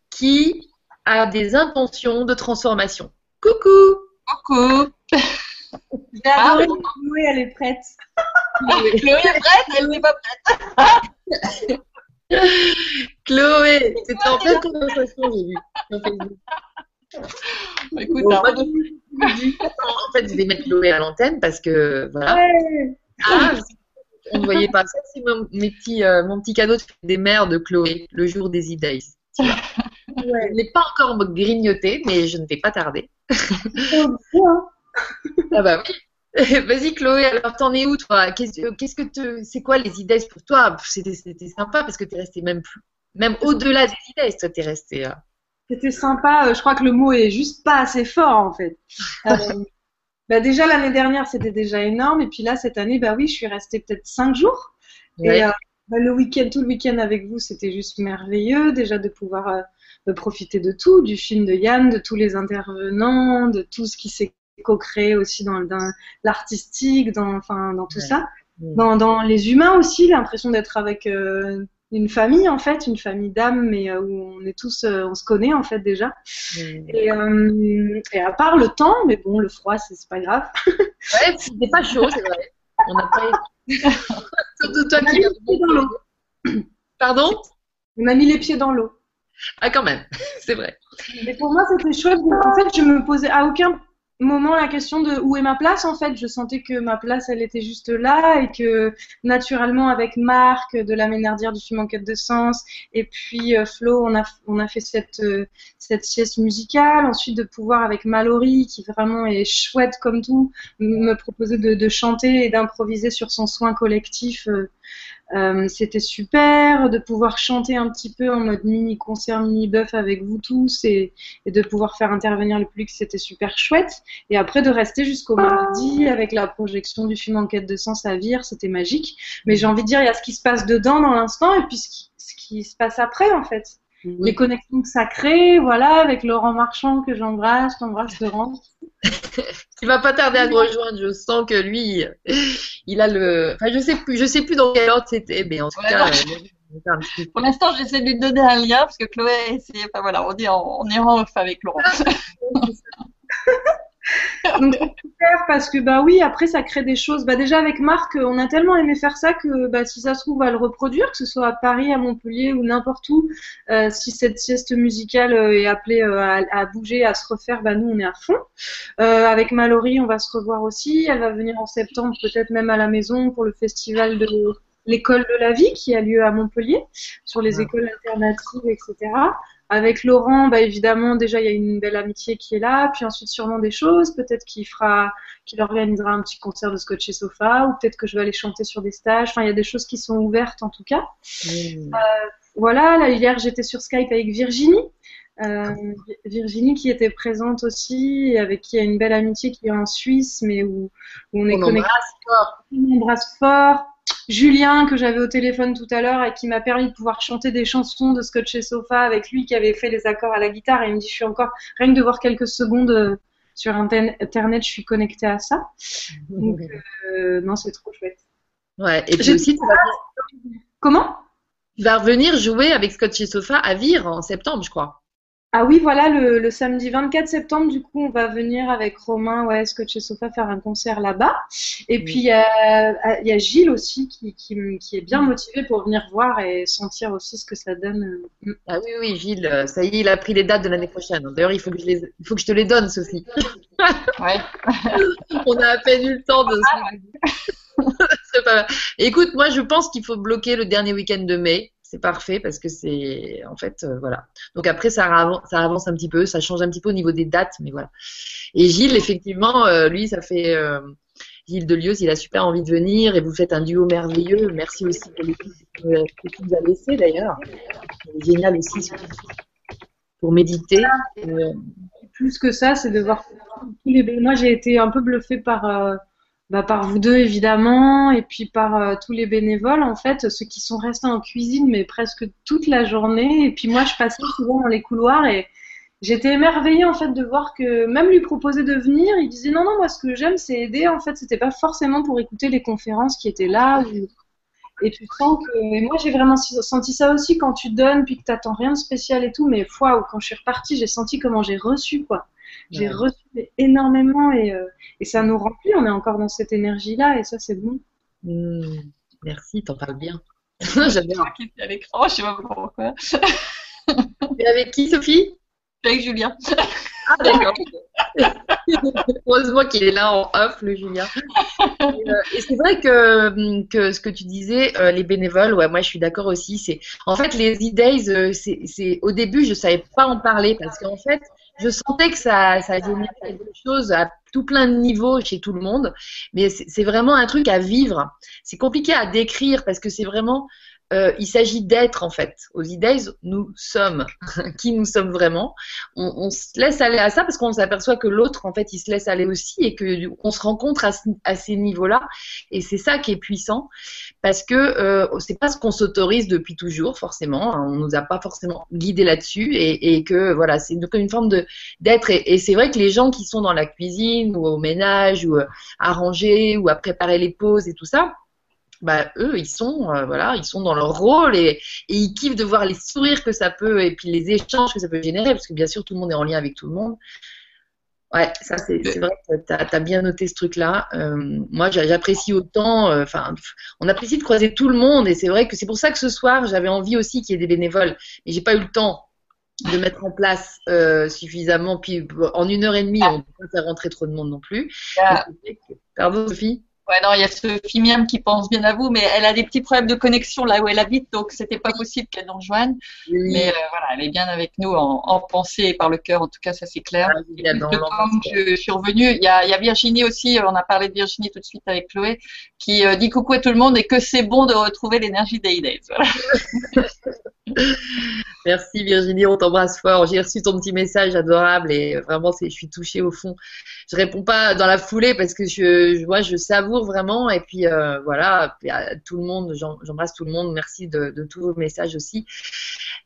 qui a des intentions de transformation. Coucou Coucou J'ai adoré ah, Chloé, elle est prête. Chloé est prête, elle n'est pas prête. Chloé, c'était en pleine conversation, j'ai vu. Écoute, bon, hein. en fait, je vais mettre Chloé à l'antenne parce que voilà. Ouais. Ah, on ne voyait pas ça. C'est mon, petits, euh, mon petit cadeau des mères de Chloé, le jour des e-days. Je n'ai pas encore grignoté, mais je ne vais pas tarder. ah bah oui. Vas-y Chloé, alors t'en es où toi? Qu'est-ce que c'est quoi les idées pour toi? C'était sympa parce que tu es resté même plus, même au-delà des idées, toi t'es resté. Euh. C'était sympa. Euh, je crois que le mot est juste pas assez fort en fait. Euh, bah déjà l'année dernière c'était déjà énorme et puis là cette année bah oui je suis restée peut-être cinq jours et bah, le week-end tout le week-end avec vous c'était juste merveilleux déjà de pouvoir de profiter de tout, du film de Yann, de tous les intervenants, de tout ce qui s'est co-créé aussi dans, l'artistique, dans, enfin, dans tout ça. Dans, dans, les humains aussi, l'impression d'être avec euh, une famille en fait, une famille d'âmes, mais euh, où on est tous, euh, on se connaît en fait déjà. Et, et, à part le temps, mais bon, le froid, c'est pas grave. ouais, c'était pas chaud, c'est vrai. On n'a pas. Surtout toi qui. Dans l'eau. Pardon? On a mis les pieds dans l'eau. Ah, quand même, c'est vrai. Mais pour moi, c'était chouette. En fait, je me posais à aucun moment la question de où est ma place en fait. Je sentais que ma place elle était juste là et que naturellement avec Marc de la Ménardière du film Enquête de sens et puis euh, Flo on a on a fait cette euh, cette sieste musicale. Ensuite de pouvoir avec Mallory qui vraiment est chouette comme tout me proposer de, chanter et d'improviser sur son soin collectif. Euh, euh, c'était super de pouvoir chanter un petit peu en mode mini concert, mini buff avec vous tous et, de pouvoir faire intervenir le public, c'était super chouette. Et après de rester jusqu'au mardi avec la projection du film Enquête de sens à Vire, c'était magique. Mais j'ai envie de dire, il y a ce qui se passe dedans dans l'instant et puis ce qui se passe après en fait. Les connexions que ça crée, voilà, avec Laurent Marchand que j'embrasse, j'embrasse Laurent. qui va pas tarder à nous rejoindre. Je sens que lui, il a le. Enfin, je sais plus, je sais plus dans quel ordre c'était, mais en tout cas. Euh, Pour l'instant, j'essaie de lui donner un lien parce que Chloé a essayé. Enfin voilà, on dit on, est en off avec Laurent. Donc super super parce que bah oui, après ça crée des choses. Bah déjà avec Marc, on a tellement aimé faire ça que bah si ça se trouve on va le reproduire, que ce soit à Paris, à Montpellier ou n'importe où. Euh, si cette sieste musicale euh, est appelée euh, à, à, bouger, à se refaire, bah nous on est à fond. Euh, avec Mallory, on va se revoir aussi. Elle va venir en septembre, peut-être même à la maison pour le festival de l'école de la vie qui a lieu à Montpellier sur les écoles alternatives, etc. Avec Laurent, bah évidemment, déjà il y a une belle amitié qui est là, puis ensuite sûrement des choses. Peut-être qu'il fera, qu'il organisera un petit concert de Scotch et Sofa, ou peut-être que je vais aller chanter sur des stages. Enfin, il y a des choses qui sont ouvertes en tout cas. Mmh. Euh, voilà. Là hier j'étais sur Skype avec Virginie. Euh, Virginie qui était présente aussi, avec qui il y a une belle amitié qui est en Suisse, mais où, où on est connecté. On embrasse fort. Julien que j'avais au téléphone tout à l'heure et qui m'a permis de pouvoir chanter des chansons de Scotch et Sofa avec lui qui avait fait les accords à la guitare et il me dit je suis encore rien que de voir quelques secondes euh, sur internet je suis connectée à ça. Donc euh, non c'est trop chouette. Ouais et puis aussi tu vas... comment? Tu vas revenir jouer avec Scotch et Sofa à Vire en septembre je crois ah oui, voilà, le, le, samedi 24 septembre, du coup, on va venir avec Romain, ouais, Scotch et Sofa, faire un concert là-bas. Et puis, il y, a, y a Gilles aussi qui, qui, qui, est bien motivé pour venir voir et sentir aussi ce que ça donne. Ah oui, oui, Gilles, euh, ça y est, il a pris les dates de l'année prochaine. D'ailleurs, il, faut que je les, il faut que je te les donne, Sophie. Ouais. on a à peine eu le temps de... pas... Écoute, moi, je pense qu'il faut bloquer le dernier week-end de mai c'est parfait parce que c'est en fait euh, voilà. Donc après ça avance, ça avance un petit peu, ça change un petit peu au niveau des dates, mais voilà. Et Gilles effectivement, euh, lui ça fait euh, Gilles Delieuse, il a super envie de venir et vous faites un duo merveilleux. Merci aussi pour l'équipe que tu nous as laissé d'ailleurs. Génial aussi pour méditer. Plus que ça, c'est de voir tous les. Moi j'ai été un peu bluffée par bah, par vous deux évidemment, et puis par euh, tous les bénévoles en fait, ceux qui sont restés en cuisine mais presque toute la journée. Et puis moi, je passais souvent dans les couloirs et j'étais émerveillée en fait de voir que même lui proposer de venir, il disait non non moi ce que j'aime c'est aider. En fait, c'était pas forcément pour écouter les conférences qui étaient là. Et tu sens que et moi j'ai vraiment senti ça aussi quand tu donnes puis que t'attends rien de spécial et tout. Mais foi, quand je suis repartie, j'ai senti comment j'ai reçu quoi. J'ai reçu énormément et, euh, et, ça nous remplit. On est encore dans cette énergie-là et ça, c'est bon. Mmh. Merci, t'en parles bien. J'adore. qui était à l'écran, je sais pas pourquoi. Et avec qui, Sophie? Avec Julien. Ah, d'accord. Heureusement qu'il est là en off, le Julien. Et, euh, et c'est vrai que, que ce que tu disais, euh, les bénévoles, ouais, moi je suis d'accord aussi. C'est en fait les e-days, c'est au début je savais pas en parler parce qu'en fait je sentais que ça, ça générait quelque chose à tout plein de niveaux chez tout le monde, mais c'est vraiment un truc à vivre. C'est compliqué à décrire parce que c'est vraiment euh, il s'agit d'être en fait. Aux e nous sommes qui nous sommes vraiment. On, on, se laisse aller à ça parce qu'on s'aperçoit que l'autre en fait il se laisse aller aussi et que on se rencontre à, à ces niveaux-là. Et c'est ça qui est puissant parce que euh, c'est pas ce qu'on s'autorise depuis toujours forcément. On nous a pas forcément guidé là-dessus et, et, que voilà c'est une forme de d'être. Et, et c'est vrai que les gens qui sont dans la cuisine ou au ménage ou euh, à ranger ou à préparer les pauses et tout ça bah, eux, ils sont, euh, voilà, ils sont dans leur rôle et, et, ils kiffent de voir les sourires que ça peut et puis les échanges que ça peut générer, parce que bien sûr, tout le monde est en lien avec tout le monde. Ouais, ça, c'est vrai tu as, bien noté ce truc-là. Euh, moi, j'apprécie autant, euh, enfin, on apprécie de croiser tout le monde et c'est vrai que c'est pour ça que ce soir, j'avais envie aussi qu'il y ait des bénévoles, mais j'ai pas eu le temps de mettre en place euh, suffisamment. Puis en une heure et demie, on ne peut pas faire rentrer trop de monde non plus. Ah. Pardon, Sophie Ouais, non, il y a Sophie Miam qui pense bien à vous, mais elle a des petits problèmes de connexion là où elle habite, donc c'était pas possible qu'elle nous rejoigne. Mais euh, voilà, elle est bien avec nous en, en pensée et par le cœur, en tout cas, ça c'est clair. Ah, a dans je, je, suis revenue, il y, a, il y, a, Virginie aussi, on a parlé de Virginie tout de suite avec Chloé, qui euh, dit coucou à tout le monde et que c'est bon de retrouver l'énergie des Days. Voilà. Merci Virginie, on t'embrasse fort. J'ai reçu ton petit message adorable et vraiment, je suis touchée au fond. Je réponds pas dans la foulée parce que je, moi, je savoure vraiment. Et puis euh, voilà, tout le monde, j'embrasse tout le monde. Merci de, de, tous vos messages aussi.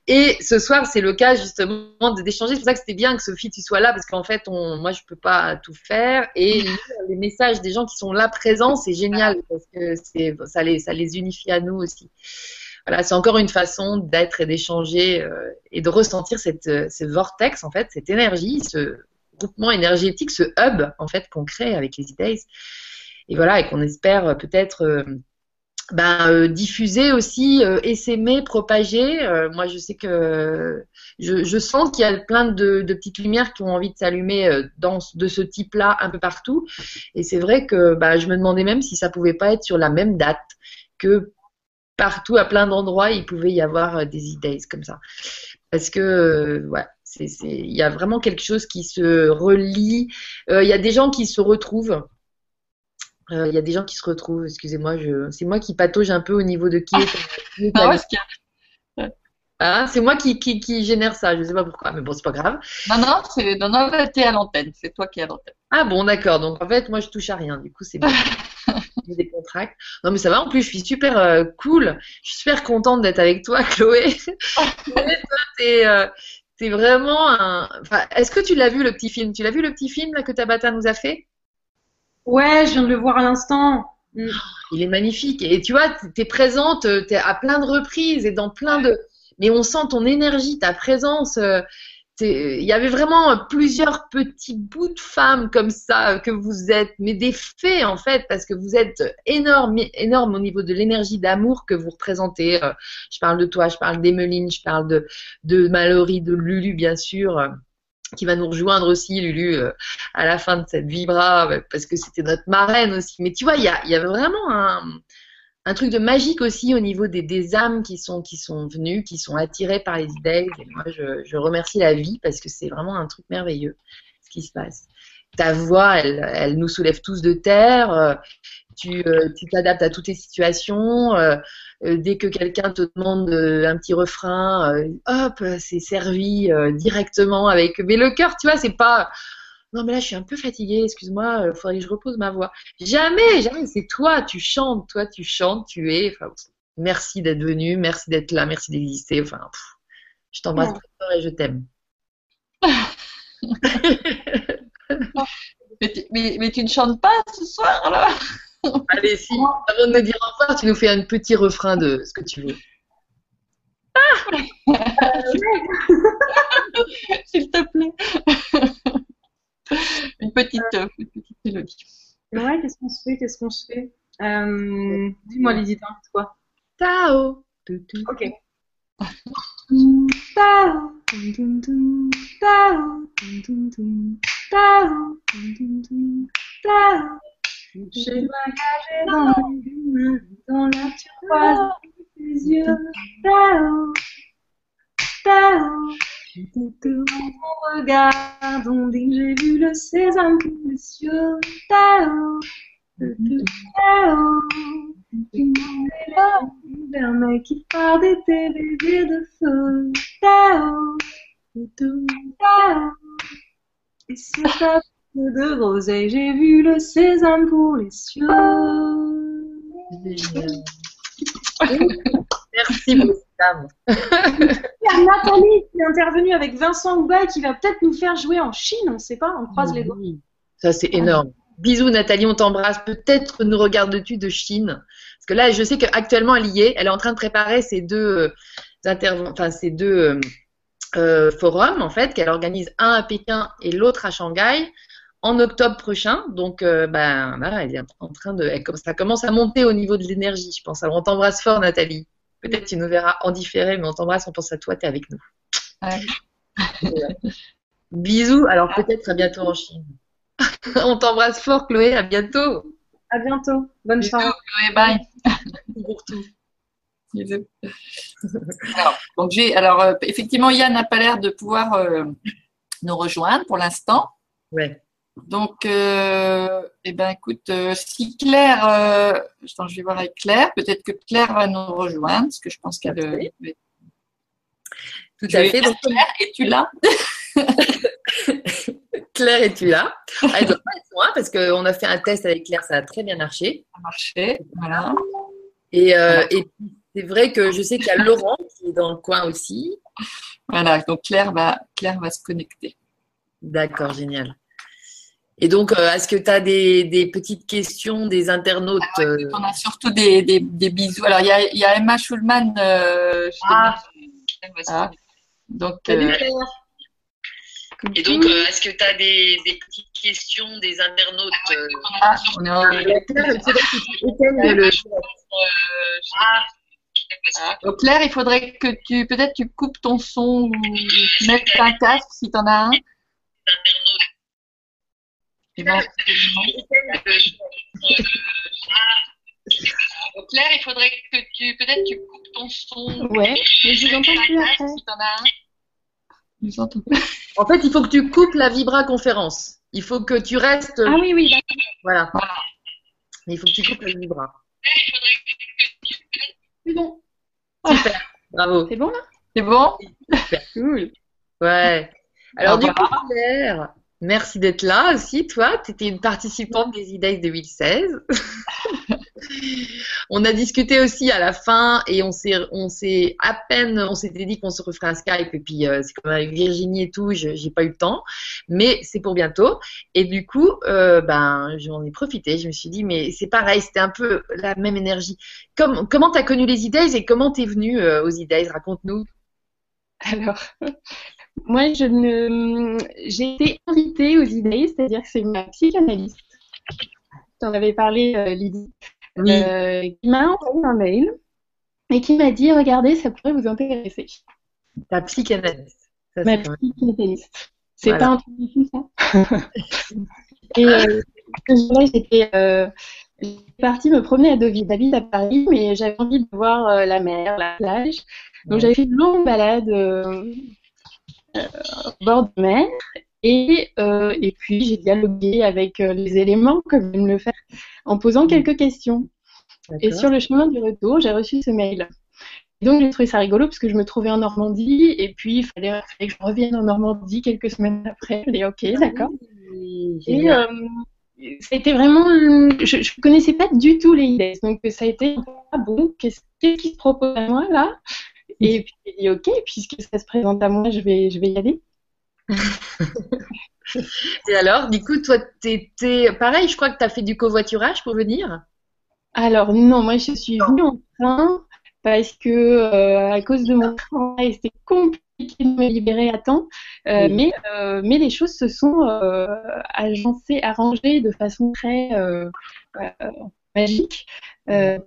Et ce soir, c'est le cas justement d'échanger. C'est pour ça que c'était bien que Sophie, tu sois là parce qu'en fait, on, moi, je peux pas tout faire. Et les messages des gens qui sont là présents, c'est génial parce que ça les, ça les unifie à nous aussi voilà, c'est encore une façon d'être et d'échanger euh, et de ressentir cette, euh, ce vortex, en fait, cette énergie, ce, groupement énergétique, ce hub en fait qu'on crée avec les idées. Et voilà, et qu'on espère peut-être ben, euh, diffuser aussi, euh, essaimer, propager. Euh, moi, je sais que je, sens qu'il y a plein de, petites lumières qui ont envie de s'allumer euh, de ce type-là un peu partout. Et c'est vrai que ben, je me demandais même si ça pouvait pas être sur la même date que partout, à plein d'endroits, il pouvait y avoir des idées comme ça. Parce que, ouais, il y a vraiment quelque chose qui se relie. Il y a des gens qui se retrouvent euh, il y a des gens qui se retrouvent, excusez-moi, je... c'est moi qui patauge un peu au niveau de qui est. ah, ah, c'est moi qui, qui, qui, génère ça, je ne sais pas pourquoi, mais bon, c'est pas grave. Non, non, c'est non, non, t'es à l'antenne, c'est toi qui es à l'antenne. Ah bon, d'accord, donc en fait, moi je touche à rien, du coup c'est bon. J'ai des contracts. Non, mais ça va, en plus, je suis super euh, cool, je suis super contente d'être avec toi, Chloé. t'es euh, vraiment un. Enfin, Est-ce que tu l'as vu le petit film? Tu l'as vu le petit film là, que Tabata nous a fait? Ouais, je viens de le voir à l'instant. Mm. Il est magnifique. Et tu vois, tu es présente es à plein de reprises et dans plein de. Mais on sent ton énergie, ta présence. Euh, il y avait vraiment plusieurs petits bouts de femmes comme ça que vous êtes, mais des faits en fait, parce que vous êtes énorme, énorme au niveau de l'énergie d'amour que vous représentez. Euh, je parle de toi, je parle d'Emeline, je parle de, de Mallory, de Lulu bien sûr qui va nous rejoindre aussi, Lulu, euh, à la fin de cette vibra, parce que c'était notre marraine aussi. Mais tu vois, il y y a, vraiment un, un, truc de magique aussi au niveau des, des, âmes qui sont, qui sont venues, qui sont attirées par les idées. Et moi, je, je remercie la vie parce que c'est vraiment un truc merveilleux ce qui se passe. Ta voix, elle, elle nous soulève tous de terre. Euh, tu euh, t'adaptes à toutes les situations. Euh, dès que quelqu'un te demande un petit refrain, hop, c'est servi directement avec. Mais le cœur, tu vois, c'est pas. Non, mais là, je suis un peu fatiguée, excuse-moi, il faudrait que je repose ma voix. Jamais, jamais, c'est toi, tu chantes, toi, tu chantes, tu es. Enfin, merci d'être venu, merci d'être là, merci d'exister. Enfin, je t'embrasse très fort et je t'aime. mais, mais, tu ne chantes pas ce soir, là Allez, si, avant de me dire au revoir, tu nous fais un petit refrain de ce que tu veux. Ah S'il te plaît. une petite, une petite mélodie. Ouais, qu'est-ce qu'on se fait Qu'est-ce qu'on se fait? Euh, Dis-moi, Lydie, toi. Tao. Ok. Tao. Tao. Tao. Tao. J'ai voyagé dans les dans la turquoise des yeux. Tao, Tao. J'étais devant mon regard, ondine, j'ai vu le sésame pour les cieux. Tao, Tao. Tu m'en es là, vers mec qui part d'été, bébé de feu. Tao, Tao. Et c'est ça de groseille, j'ai vu le sésame pour les cieux. Merci beaucoup, Il y a Nathalie qui est intervenue avec Vincent Houba qui va peut-être nous faire jouer en Chine, on ne sait pas, on croise les doigts. Ça, c'est énorme. Bisous Nathalie, on t'embrasse. Peut-être nous regardes-tu de Chine? Parce que là, je sais qu'actuellement, elle y est. Elle est en train de préparer ces deux, euh, enfin, ces deux euh, euh, forums, en fait, qu'elle organise un à Pékin et l'autre à Shanghai en octobre prochain. Donc, euh, ben, là, elle est en train de. ça commence à monter au niveau de l'énergie, je pense. Alors, on t'embrasse fort, Nathalie. Peut-être tu nous verras en différé, mais on t'embrasse, on pense à toi, tu es avec nous. Bisous, alors peut-être à bientôt en Chine. on t'embrasse fort, Chloé, à bientôt. À bientôt. Bonne soirée. Chloé, bye. Pour tout. alors, donc j'ai, alors euh, effectivement, Yann n'a pas l'air de pouvoir euh, nous rejoindre pour l'instant. Ouais. Donc, euh, eh ben, écoute, euh, si Claire, euh, je vais voir avec Claire, peut-être que Claire va nous rejoindre, parce que je pense qu'elle. Euh, Tout à fait. Donc, Claire, es-tu là? Claire, es-tu là? Ah, Elle doit pas être loin, parce qu'on a fait un test avec Claire, ça a très bien marché. Ça a marché, voilà. Et, euh, et c'est vrai que je sais qu'il y a Laurent qui est dans le coin aussi. Voilà, donc Claire va, Claire va se connecter. D'accord, génial. Et donc, euh, est-ce que tu as des, des, petites questions des internautes euh? On a surtout des, des, des, bisous. Alors, il y a, y a, Emma Schulman. Euh, ah. ah. Donc, Et donc, euh, est-ce que tu as des, des, petites questions des internautes euh, ah, on est en... Au clair, il faudrait que tu peut-être tu coupes ton son ou mettes un casque si tu en as un. Et bon, Au clair, il faudrait que tu peut-être tu coupes ton son. Ouais, mais je vous entends plus après. Si t'en as un. Je vous entends En fait, il faut que tu coupes la Vibra conférence. Il faut que tu restes. Ah oui, oui, d'accord. Voilà. Il faut que tu coupes la Vibra. C'est bon. Super. Bravo. C'est bon là? C'est bon? Super. Cool. Ouais. Alors, Au du revoir. coup, Claire, merci d'être là aussi. Toi, tu étais une participante des IDEX 2016. on a discuté aussi à la fin et on s'est, on s'est à peine, on s'était dit qu'on se referait un Skype et puis euh, c'est comme avec Virginie et tout, je- j'ai pas eu le temps, mais c'est pour bientôt. Et du coup, euh, ben, j'en ai profité. Je me suis dit, mais c'est pareil, c'était un peu la même énergie. Comme, comment t'as connu les IDEX et comment t'es venue euh, aux IDEX Raconte-nous. Alors, moi, je ne, j'ai été invitée aux idées, c'est-à-dire que c'est ma psychanalyste. Tu en avais parlé, euh, Lydie, euh, qui m'a envoyé un mail et qui m'a dit, regardez, ça pourrait vous intéresser. Ta psychanalyste. Ça, Ma psychanalyste. C'est Voilà. pas un truc du tout, ça. Et euh, jour-là, j'étais euh, j'étais partie me promener à Deauville. J'habite à Paris, mais j'avais envie de voir euh, la mer, la plage. Donc j'avais fait une longue balade euh, euh, au bord de mer. Et, et puis j'ai dialogué avec les éléments, comme j'aime le faire, en posant quelques questions. Et sur le chemin du retour, j'ai reçu ce mail. Et donc j'ai trouvé ça rigolo parce que je me trouvais en Normandie et puis il fallait, fallait que je revienne en Normandie quelques semaines après. Et ok, d'accord. Oui, Et euh, ça a été vraiment, je, je connaissais pas du tout les idées, donc ça a été ah bon, qu'est-ce qui se propose à moi là? Et puis j'ai dit ok, puisque ça se présente à moi, je vais, je vais y aller. Et alors, du coup, toi, t'étais pareil, je crois que tu as fait du covoiturage pour venir? Alors non, moi je suis venue en train parce que euh, à cause de mon travail, c'était compliqué de me libérer à temps. Euh, Oui. mais, euh, mais les choses se sont euh, agencées, arrangées de façon très magique,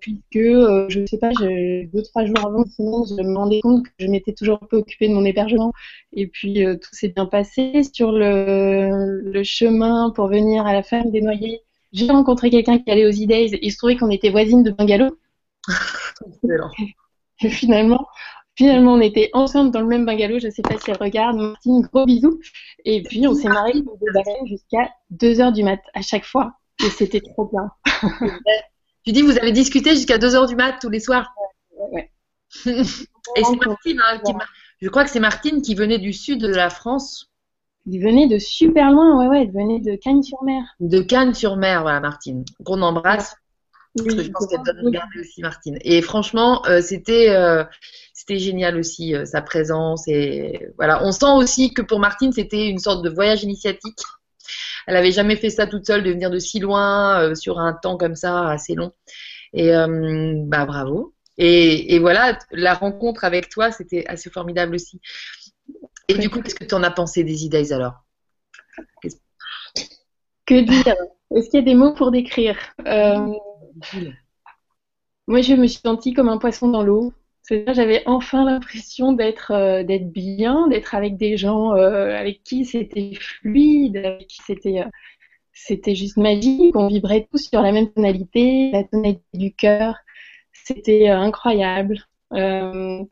puisque je sais pas, deux trois jours avant sinon je me rendais compte que je m'étais toujours un peu occupée de mon hébergement, et puis tout s'est bien passé sur le, le chemin pour venir à la ferme des Noyers. J'ai rencontré quelqu'un qui allait aux E-Days et il se trouvait qu'on était voisines de bungalow. Finalement, finalement, on était ensemble dans le même bungalow. Je sais pas si elle regarde. Martine, gros bisous. Et puis, on s'est marré jusqu'à 2 heures du mat à chaque fois. Et c'était trop bien. Tu dis, vous avez discuté jusqu'à 2h du mat tous les soirs. Ouais. Et c'est Martine, hein, qui je crois que c'est Martine qui venait du sud de la France, Il venait de super loin. Ouais, ouais, il venait de Cagnes-sur-Mer. de Cannes-sur-Mer, voilà, Martine, qu'on embrasse. Que je pense qu'elle doit nous regarder aussi, Martine. Et franchement, euh, c'était euh, c'était génial aussi, euh, sa présence. Et voilà, on sent aussi que pour Martine, c'était une sorte de voyage initiatique. Elle avait jamais fait ça toute seule, de venir de si loin, sur un temps comme ça, assez long. Et bah bravo. Et, et voilà, la rencontre avec toi, c'était assez formidable aussi. Et du coup, qu'est-ce que tu en as pensé des E-Days alors? Que dire? Est-ce qu'il y a des mots pour décrire? Euh, Moi, je me suis sentie comme un poisson dans l'eau. J'avais enfin l'impression d'être euh, d'être bien, d'être avec des gens euh, avec qui c'était fluide, avec qui c'était euh, c'était juste magique. On vibrait tous sur la même tonalité, la tonalité du cœur. C'était incroyable. Euh,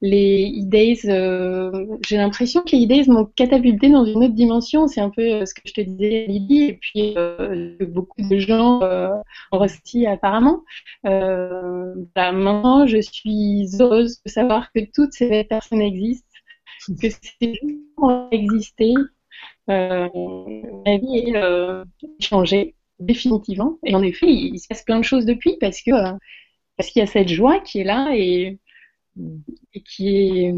les E-Days, euh, j'ai l'impression que les E-Days m'ont catapulté dans une autre dimension. C'est un peu euh, ce que je te disais, Lydie, et puis euh, beaucoup de gens ont ressenti apparemment. Bah, maintenant, je suis heureuse de savoir que toutes ces personnes existent, que juste pour exister. Euh, ma vie est changée définitivement. Et en effet, il, il se passe plein de choses depuis parce que parce qu'il y a cette joie qui est là et, et qui est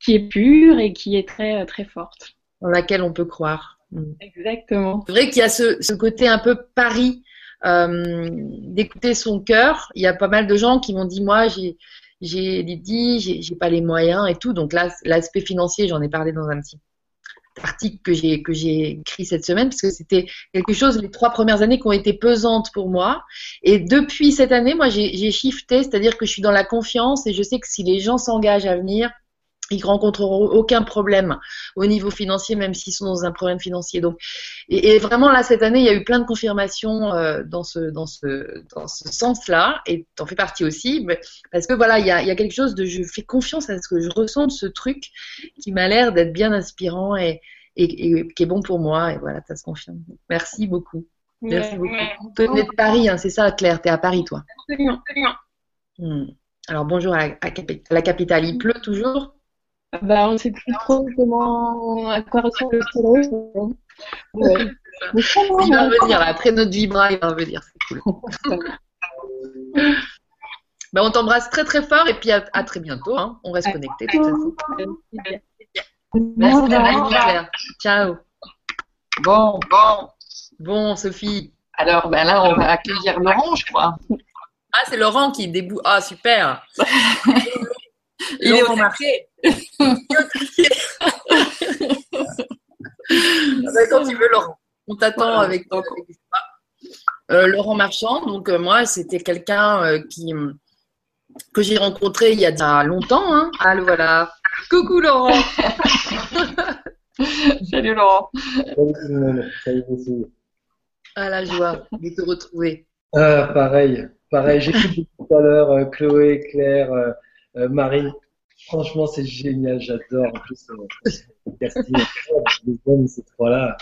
qui est pure et qui est très très forte. Dans laquelle on peut croire. Mm. Exactement. C'est vrai qu'il y a ce, ce côté un peu pari euh, d'écouter son cœur. Il y a pas mal de gens qui m'ont dit moi j'ai j'ai dit j'ai j'ai pas les moyens et tout. Donc là l'aspect financier j'en ai parlé dans un petit article que j'ai que j'ai écrit cette semaine parce que c'était quelque chose les trois premières années qui ont été pesantes pour moi. Et depuis cette année moi j'ai shifté c'est-à-dire que je suis dans la confiance et je sais que si les gens s'engagent à venir ils rencontreront aucun problème au niveau financier, même s'ils sont dans un problème financier. Donc, et, vraiment là cette année, il y a eu plein de confirmations euh, dans ce dans ce dans ce sens-là, et t'en fais partie aussi, parce que voilà, il y a, il y a quelque chose de, je fais confiance à ce que je ressens de ce truc qui m'a l'air d'être bien inspirant et, et, qui est bon pour moi, et voilà, ça se confirme. Merci beaucoup. Merci beaucoup. Tu es de Paris, hein, c'est ça, Claire, tu es à Paris, toi. Absolument, absolument. Hmm. Alors bonjour à, à la capitale, il pleut toujours? Bah, on ne sait plus trop comment, à quoi ressemble le soleil. Ouais. il va revenir, après notre vibra, il va revenir, c'est cool. bah, on t'embrasse très très fort et puis à, très bientôt. Hein. On reste connectés de toute façon. Merci, Claire. Ciao. Bon, bon. Bon, Sophie. Alors, ben là, on va accueillir Laurent, je crois. Ah, c'est Laurent qui déboule. Ah, super. Il est remarqué. Quand tu veux, Laurent. On t'attend avec ton euh, Laurent Marchand, donc euh, moi, c'était quelqu'un euh, qui que j'ai rencontré il y a déjà longtemps. Hein. Allô, voilà. Coucou Laurent. Salut Laurent. Salut aussi. Ah la joie de te retrouver. Ah, pareil, pareil. J'écoute tout à l'heure Chloé, Claire, Marine. Franchement, c'est génial, j'adore. En plus, euh, le casting, les ces trois-là.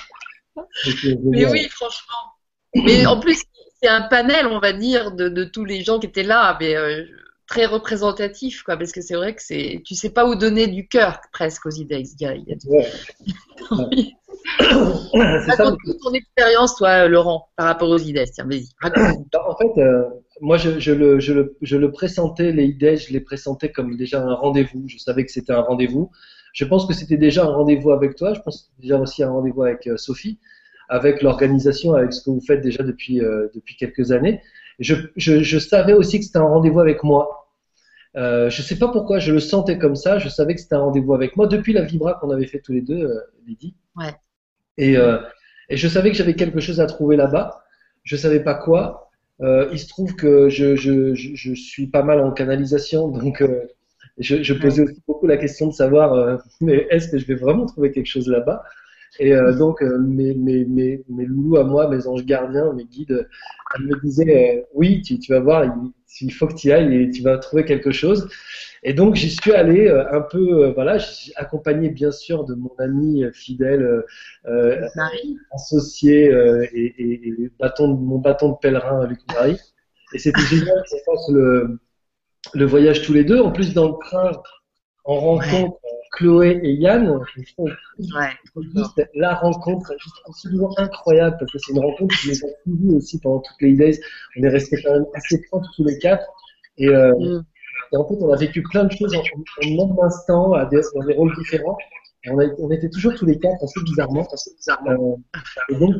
Mais oui, franchement. Mais en plus, c'est un panel, on va dire, de, de, tous les gens qui étaient là, mais euh, très représentatif, quoi, parce que c'est vrai que c'est, tu sais pas où donner du cœur presque aux idées. Il y a, il y a ouais. raconte ton expérience, toi, Laurent, par rapport aux idées. Tiens, vas-y, En fait, euh, moi, je, je, le, je, le, je, le, pressentais, les idées, je les pressentais comme déjà un rendez-vous. Je savais que c'était un rendez-vous. Je pense que c'était déjà un rendez-vous avec toi. Je pense que c'était déjà aussi un rendez-vous avec euh, Sophie, avec l'organisation, avec ce que vous faites déjà depuis, euh, depuis quelques années. Je, savais aussi que c'était un rendez-vous avec moi. Euh, je sais pas pourquoi, je le sentais comme ça. Je savais que c'était un rendez-vous avec moi depuis la vibra qu'on avait fait tous les deux, Lydie. Ouais. Et, et je savais que j'avais quelque chose à trouver là-bas. Je savais pas quoi. Euh, il se trouve que je, je, je, suis pas mal en canalisation, donc euh, je, je, posais aussi beaucoup la question de savoir euh, mais est-ce que je vais vraiment trouver quelque chose là-bas? Et donc mes, mes, mes, mes, loulous à moi, mes anges gardiens, mes guides, elles me disaient oui, tu, tu vas voir, il, il faut que tu y ailles et tu vas trouver quelque chose. Et donc j'y suis allé euh, un peu, euh, voilà, accompagné bien sûr de mon ami fidèle, euh, associé et, et, bâton, mon bâton de pèlerin Luc Marie. Et c'était génial qu'on fasse le, le voyage tous les deux. En plus dans le train, en rencontre Chloé et Yann. Ouais. La rencontre, juste absolument incroyable parce que c'est une rencontre qui nous a suivis aussi pendant toutes les days. On est restés quand même assez proches tous les quatre. Et, euh, mm. et, en fait, on a vécu plein de choses en, en même instant, à des, dans des rôles différents. Et on, a, on était toujours tous les quatre assez bizarrement. Assez bizarrement. Euh, et donc,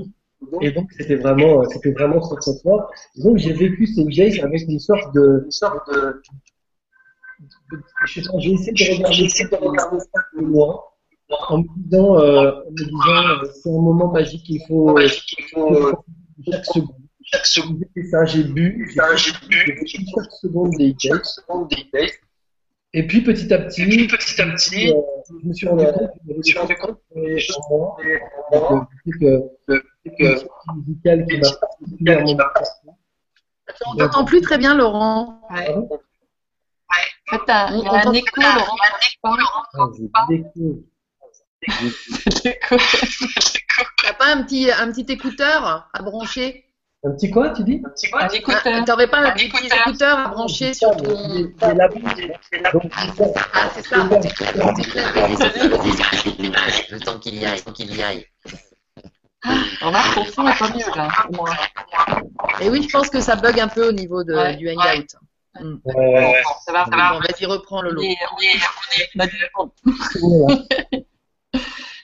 et donc c'était vraiment, c'était vraiment très très fort. Donc j'ai vécu ces days avec une sorte de, une sorte de, j'ai essayé de regarder ça plus loin en me disant, euh, en me disant euh, c'est un moment magique, il faut, euh, chaque seconde. Chaque seconde. Ça, j'ai bu, j'ai bu, chaque seconde des idées. Et puis petit à petit, puis, petit, à petit euh, je me suis rendu compte, je me suis rendu compte que en moi, que, que, musical qui m'a particulièrement. On t'entend plus très bien, Laurent. Ouais. En fait, t'as il y a un écho, Laurent. T'as pas un petit, un petit écouteur à brancher? Un petit quoi, tu dis? Un petit quoi Un écouteur. T'aurais pas un petit écouteur à brancher sur ton. C'est la Ah, c'est ça. Le temps qu'il y aille, le temps qu'il y aille. Ton son est pas mieux là. Et oui, je pense que ça bug un peu au niveau de, Ouais. du hangout. Ouais. Ça va, ça va. Bon, vas-y, reprends le On lot. est, on est, on est, on a du monde. Voilà.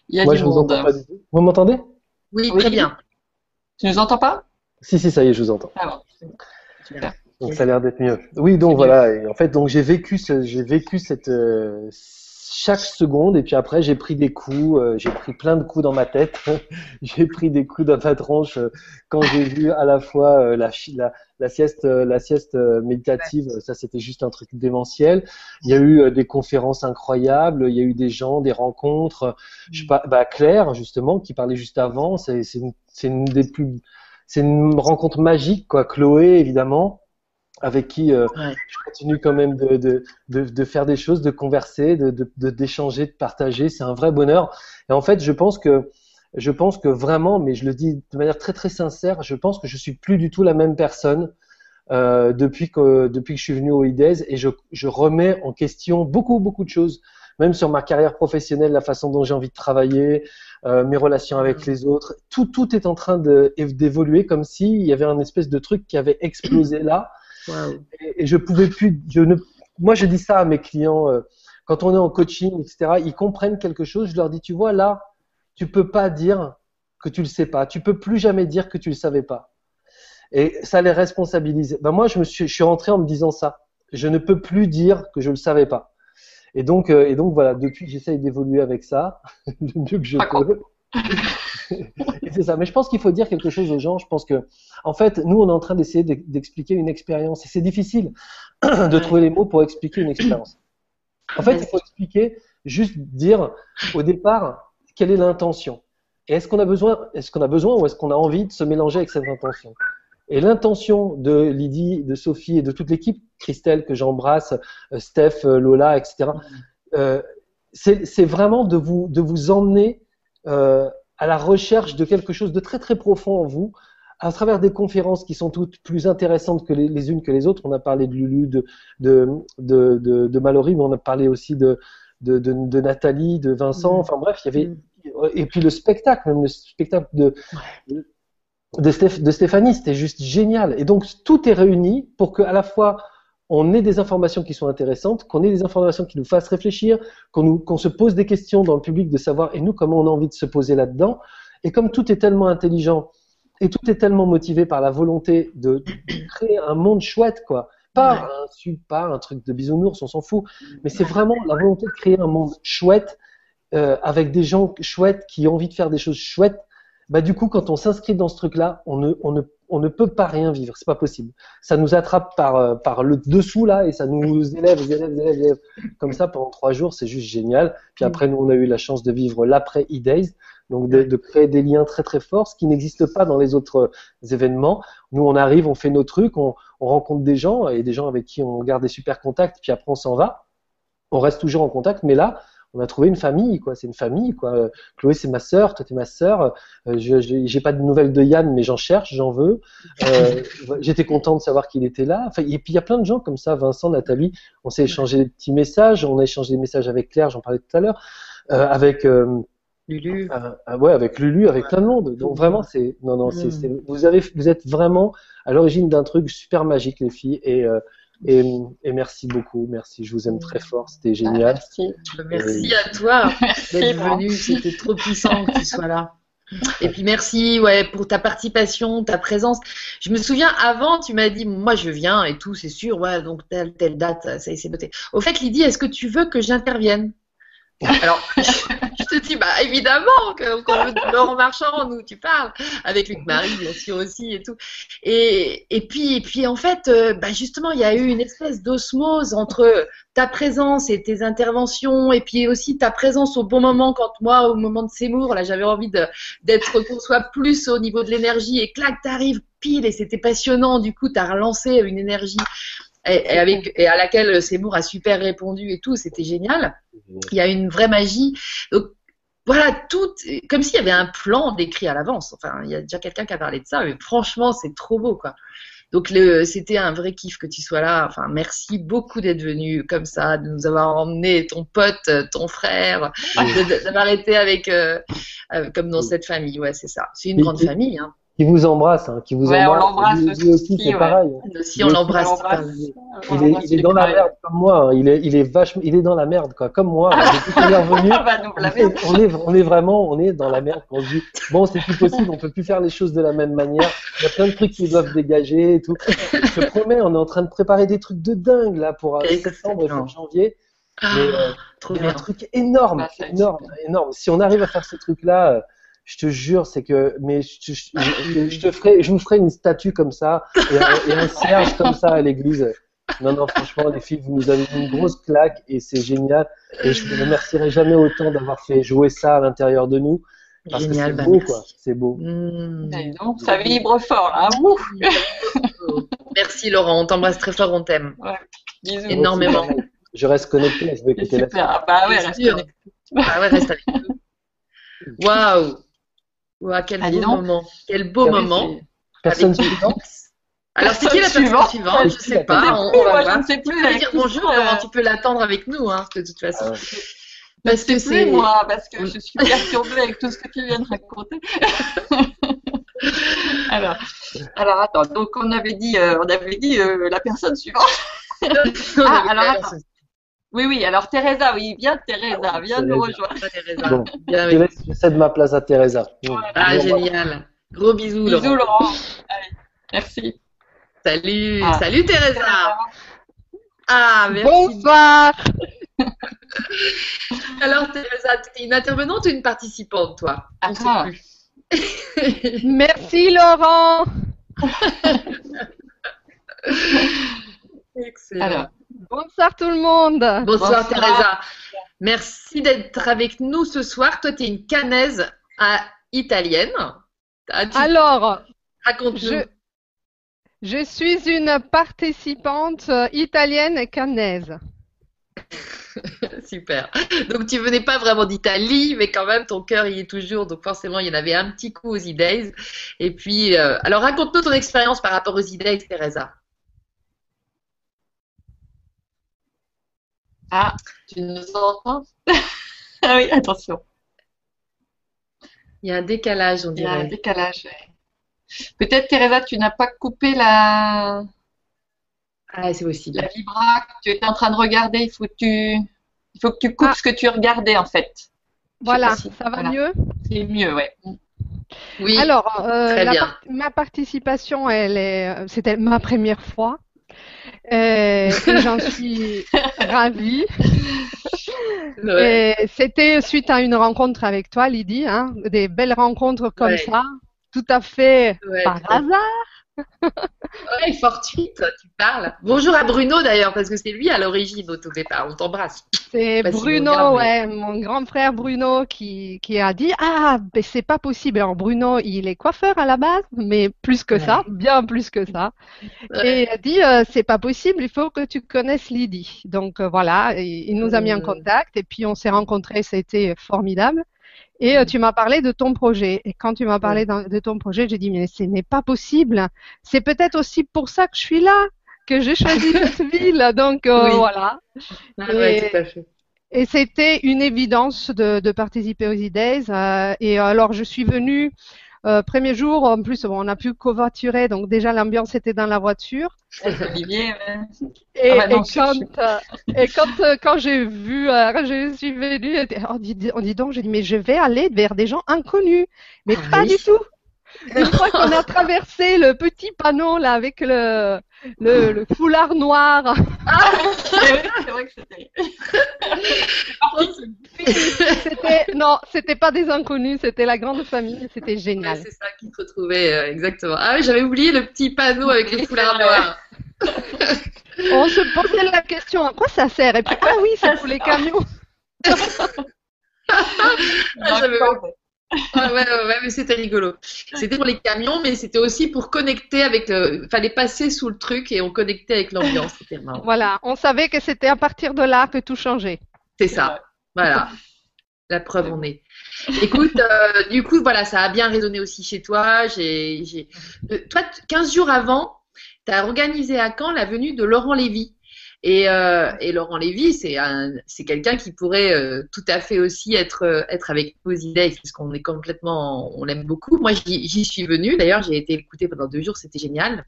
Il y a Moi, du je vous monde. pas du tout. Vous m'entendez? Oui, Oui. très bien. Tu nous entends pas? Si, si, ça y est, je vous entends. Ah bon. Super. Donc ça a l'air d'être mieux. Oui, donc voilà. Et en fait, donc j'ai vécu, ce, j'ai vécu cette, euh, chaque seconde. Et puis après, j'ai pris des coups, euh, j'ai pris plein de coups dans ma tête, j'ai pris des coups dans ma tronche euh, quand j'ai vu à la fois euh, la, la, la sieste, euh, la sieste euh, méditative. Ça, c'était juste un truc démentiel. Il y a eu euh, des conférences incroyables, il y a eu des gens, des rencontres. Je sais pas, bah, Claire justement qui parlait juste avant, c'est une, c'est une des plus, c'est une rencontre magique quoi. Chloé évidemment avec qui euh, Ouais. je continue quand même de, de, de, de faire des choses, de converser, d'échanger, de, partager. C'est un vrai bonheur. Et en fait, je pense que je pense que vraiment, mais je le dis de manière très très sincère, je pense que je suis plus du tout la même personne euh, depuis que depuis que je suis venu au IDES et je, je remets en question beaucoup beaucoup de choses, même sur ma carrière professionnelle, la façon dont j'ai envie de travailler, euh, mes relations avec les autres. Tout tout est en train d'évoluer comme s'il y avait un espèce de truc qui avait explosé là Waouh. et, et je pouvais plus. Je ne, moi, je dis ça à mes clients euh, quand on est en coaching, etc. Ils comprennent quelque chose. Je leur dis, tu vois, là, tu peux pas dire que tu le sais pas. Tu peux plus jamais dire que tu le savais pas. Et ça les responsabilise. Ben moi, je me suis, je suis rentré en me disant ça. Je ne peux plus dire que je le savais pas. Et donc, euh, et donc voilà. Depuis, j'essaye d'évoluer avec ça le mieux que je peux. C'est ça. Mais je pense qu'il faut dire quelque chose aux gens. Je pense que, en fait, nous, on est en train d'essayer d'e- d'expliquer une expérience. Et c'est difficile de trouver les mots pour expliquer une expérience. En fait, il faut expliquer, juste dire au départ quelle est l'intention. Et est-ce qu'on a besoin, est-ce qu'on a besoin ou est-ce qu'on a envie de se mélanger avec cette intention? Et l'intention de Lydie, de Sophie et de toute l'équipe, Christelle que j'embrasse, euh, Steph, euh, Lola, etc. euh, c'est c'est vraiment de vous de vous emmener euh, à la recherche de quelque chose de très très profond en vous, à travers des conférences qui sont toutes plus intéressantes que les, les unes que les autres. On a parlé de Lulu, de de de, de, de Mallory, mais on a parlé aussi de de, de, de Nathalie, de Vincent. Mhm. Enfin bref, il y avait et puis le spectacle, même le spectacle de de, Stéph- de Stéphanie, c'était juste génial. Et donc tout est réuni pour que à la fois on ait des informations qui sont intéressantes, qu'on ait des informations qui nous fassent réfléchir, qu'on se pose des questions dans le public de savoir et nous comment on a envie de se poser là-dedans. Et comme tout est tellement intelligent et tout est tellement motivé par la volonté de, créer un monde chouette, quoi. Pas un pas un truc de bisounours, on s'en fout. Mais c'est vraiment la volonté de créer un monde chouette euh, avec des gens chouettes qui ont envie de faire des choses chouettes. Bah du coup, quand on s'inscrit dans ce truc-là, on ne, on ne, on ne peut pas rien vivre. C'est pas possible. Ça nous attrape par, euh, par le dessous là et ça nous élève, élève, élève, élève. Comme ça pendant trois jours, c'est juste génial. Puis après, nous, on a eu la chance de vivre l'après E-Days, donc de, de créer des liens très très forts, ce qui n'existe pas dans les autres euh, événements. Nous, on arrive, on fait nos trucs, on, on rencontre des gens et des gens avec qui on garde des super contacts. Puis après, on s'en va. On reste toujours en contact, mais là, on a trouvé une famille, quoi. C'est une famille, quoi. Euh, Chloé, c'est ma sœur, toi, t'es ma sœur. Euh, je j'ai pas de nouvelles de Yann, mais j'en cherche, j'en veux. Euh, J'étais content de savoir qu'il était là. Enfin, et puis il y a plein de gens comme ça, Vincent, Nathalie. On s'est échangé des petits messages. On a échangé des messages avec Claire, j'en parlais tout à l'heure, euh, avec Lulu. euh, ouais, avec Lulu, avec plein de monde. Donc vraiment, c'est non, non, c'est Mm. c'est- vous avez, vous êtes vraiment à l'origine d'un truc super magique, les filles. Et euh, et, et merci beaucoup, merci. Je vous aime très fort. C'était génial. Merci. Merci à toi d'être venu. C'était trop puissant que tu sois là. Et puis merci ouais pour ta participation, ta présence. Je me souviens avant, tu m'as dit moi je viens et tout, c'est sûr. Ouais, donc telle telle date, ça y est, c'est noté. Au fait, Lydie, est-ce que tu veux que j'intervienne? Alors, je te dis bah évidemment qu'on veut de Laurent Marchand, nous tu parles avec Luc Marie bien sûr aussi et tout. Et puis et puis en fait, euh, bah justement, il y a eu une espèce d'osmose entre ta présence et tes interventions, et puis aussi ta présence au bon moment quand moi, au moment de Seymour, là, j'avais envie d'être qu'on soit plus au niveau de l'énergie, et clac, t'arrives pile, et c'était passionnant, du coup, t'as relancé une énergie et, et avec, et à laquelle Seymour a super répondu et tout, c'était génial. Il y a une vraie magie. Donc, voilà, tout, comme s'il y avait un plan décrit à l'avance. Enfin, il y a déjà quelqu'un qui a parlé de ça, mais franchement, c'est trop beau, quoi. Donc le, c'était un vrai kiff que tu sois là. Enfin, merci beaucoup d'être venu comme ça, de nous avoir emmené ton pote, ton frère, de- d'avoir été avec, euh, euh, comme dans cette famille. Ouais, c'est ça. C'est une Et- grande famille. Hein. Qui vous embrasse, hein, qui vous Ouais, on embrasse. l'embrasse Lui- lui aussi, aussi, c'est ouais. pareil. On l'embrasse. On l'embrasse. Il On est, l'embrasse, il est dans la merde comme moi. hein. Il est, il est vachement, il est dans la merde quoi, comme moi. Depuis qu'il est revenu, Ah bah, on est, on est, on vraiment, on est dans la merde. On se dit, bon, c'est plus possible, on peut plus faire les choses de la même manière. Il y a plein de trucs qui doivent dégager et tout. Je te promets, on est en train de préparer des trucs de dingue là pour euh, septembre et Excellent. fin janvier. Ah, Mais, euh, trop Il y a bien. un truc énorme, Ah, être énorme, énorme. Si on arrive à faire ce truc-là, euh, je te jure, c'est que, mais je, te- je- je- je te ferai, je vous ferai une statue comme ça et un, et un cierge comme ça à l'église. Non, non, franchement, les filles, vous nous avez mis une grosse claque et c'est génial. Et je vous remercierai jamais autant d'avoir fait jouer ça à l'intérieur de nous parce Génial, que bah c'est beau, merci. quoi. C'est beau. Mmh. Donc, ça vibre fort là. Ouh, Merci Laurent, on t'embrasse très fort, on t'aime. bisous. Énormément. Je reste connecté, je vais écouter la. Ah, bah ouais, reste connecté. Ah ouais, reste avec nous. Waouh Waouh, quel Ah, beau moment. Quel beau Oui, moment. Personne suivante Alors, c'est qui la Personne suivante. suivante Je Je sais pas. Sais On, plus, on va moi, voir. je ne sais Tu plus. peux avec dire bonjour, euh, tu peux l'attendre avec nous, hein, de toute façon. Ah ouais. Parce que Je sais c'est. plus, moi, parce que je suis perturbée avec tout ce que tu viens de raconter. alors, alors, attends. Donc, on avait dit, euh, on avait dit euh, la personne suivante. Ah, alors, attends. Oui, oui. Alors, Teresa, oui, viens, Teresa, viens nous rejoindre. Teresa. Bon, Bien je, avec- laisse, je cède ma place à Teresa. Ah, génial. Gros bisous, Bisous, Laurent. Laurent. Allez, merci. Salut, Ah. salut Teresa. Ah, merci. Bonsoir. Alors, Teresa, tu es une intervenante ou une participante, toi? On sait Ah. plus. Merci Laurent. Excellent. Alors, Bonsoir tout le monde. Bonsoir, Bonsoir. Teresa. Merci d'être avec nous ce soir. Toi, tu es une canaise à- italienne. Ah, Alors, Raconte-nous. je, je suis une participante euh, italienne et canaise. Super. Donc, tu venais pas vraiment d'Italie, mais quand même, ton cœur y est toujours. Donc, forcément, il y en avait un petit coup aux E-Days. Et puis, euh, alors, raconte-nous ton expérience par rapport aux E-Days, Teresa. Ah, tu nous entends? Ah oui, attention. Il y a un décalage, on Il y a un dirait. décalage. Peut-être, Teresa, tu n'as pas coupé la, Ah, c'est possible. la vibra que tu étais en train de regarder. Il faut que tu, il faut que tu coupes Ah. ce que tu regardais, en fait. Voilà, si- ça va voilà. mieux? C'est mieux, ouais. Oui. Alors, euh, Très la bien. part- ma participation, elle est, c'était ma première fois. Euh, et j'en suis ravie. Ouais. C'était suite à une rencontre avec toi, Lydie, hein, des belles rencontres comme Ouais. ça, tout à fait Ouais, par hasard. Ouais, fortuite, tu parles. Bonjour à Bruno d'ailleurs, parce que c'est lui à l'origine au tout départ. On t'embrasse. C'est si Bruno, ouais, mon grand frère Bruno qui, qui a dit Ah, ben c'est pas possible. Alors, Bruno, il est coiffeur à la base, mais plus que ça, bien plus que ça. Ouais. Et il a dit euh, C'est pas possible, il faut que tu connaisses Lydie. Donc euh, voilà, et il nous a mis en Mm. contact, et puis on s'est rencontrés, c'était formidable. Et euh, tu m'as parlé de ton projet. Et quand tu m'as parlé de ton projet, j'ai dit Mais ce n'est pas possible. C'est peut-être aussi pour ça que je suis là, que j'ai choisi cette ville. Donc euh, Oui. voilà. Ah ouais, Et- tout à fait. Et c'était une évidence de, de participer aux E-Days. euh, et alors, je suis venue, euh, premier jour, en plus, bon, on n'a pu covoiturer, donc déjà l'ambiance était dans la voiture. Olivier. Et, Ah bah non, et quand, euh, et quand, euh, quand j'ai vu, euh, quand je suis venue, on dit, on dit donc, j'ai dit, mais je vais aller vers des gens inconnus. Mais Ah pas oui. du tout. Une fois qu'on a traversé le petit panneau là avec le, le, le foulard noir, c'est vrai que c'était. non, c'était pas des inconnus, c'était la grande famille, c'était Ouais, génial. c'est ça qui te retrouvait, euh, exactement. Ah oui, j'avais oublié le petit panneau avec les foulards noirs. On se posait la question à quoi ça sert? Et puis ah oui, c'est pour les camions. Ah, j'avais- Ah ouais, ouais, ouais, mais c'était rigolo. C'était pour les camions, mais c'était aussi pour connecter avec le. Fallait passer sous le truc et on connectait avec l'ambiance. C'était marrant. Voilà, on savait que c'était à partir de là que tout changeait. C'est ça. Voilà. La preuve en est. Écoute, euh, du coup, voilà, ça a bien résonné aussi chez toi. J'ai, j'ai... euh, Toi, t- 15 jours avant, tu as organisé à Caen la venue de Laurent Lévy. Et, euh, et Laurent Lévy, c'est un, c'est quelqu'un qui pourrait euh, tout à fait aussi être, euh, être avec nous aux idées, parce qu'on est complètement, on l'aime beaucoup. Moi, j'y, suis venue. D'ailleurs, j'ai été écoutée pendant deux jours, c'était génial.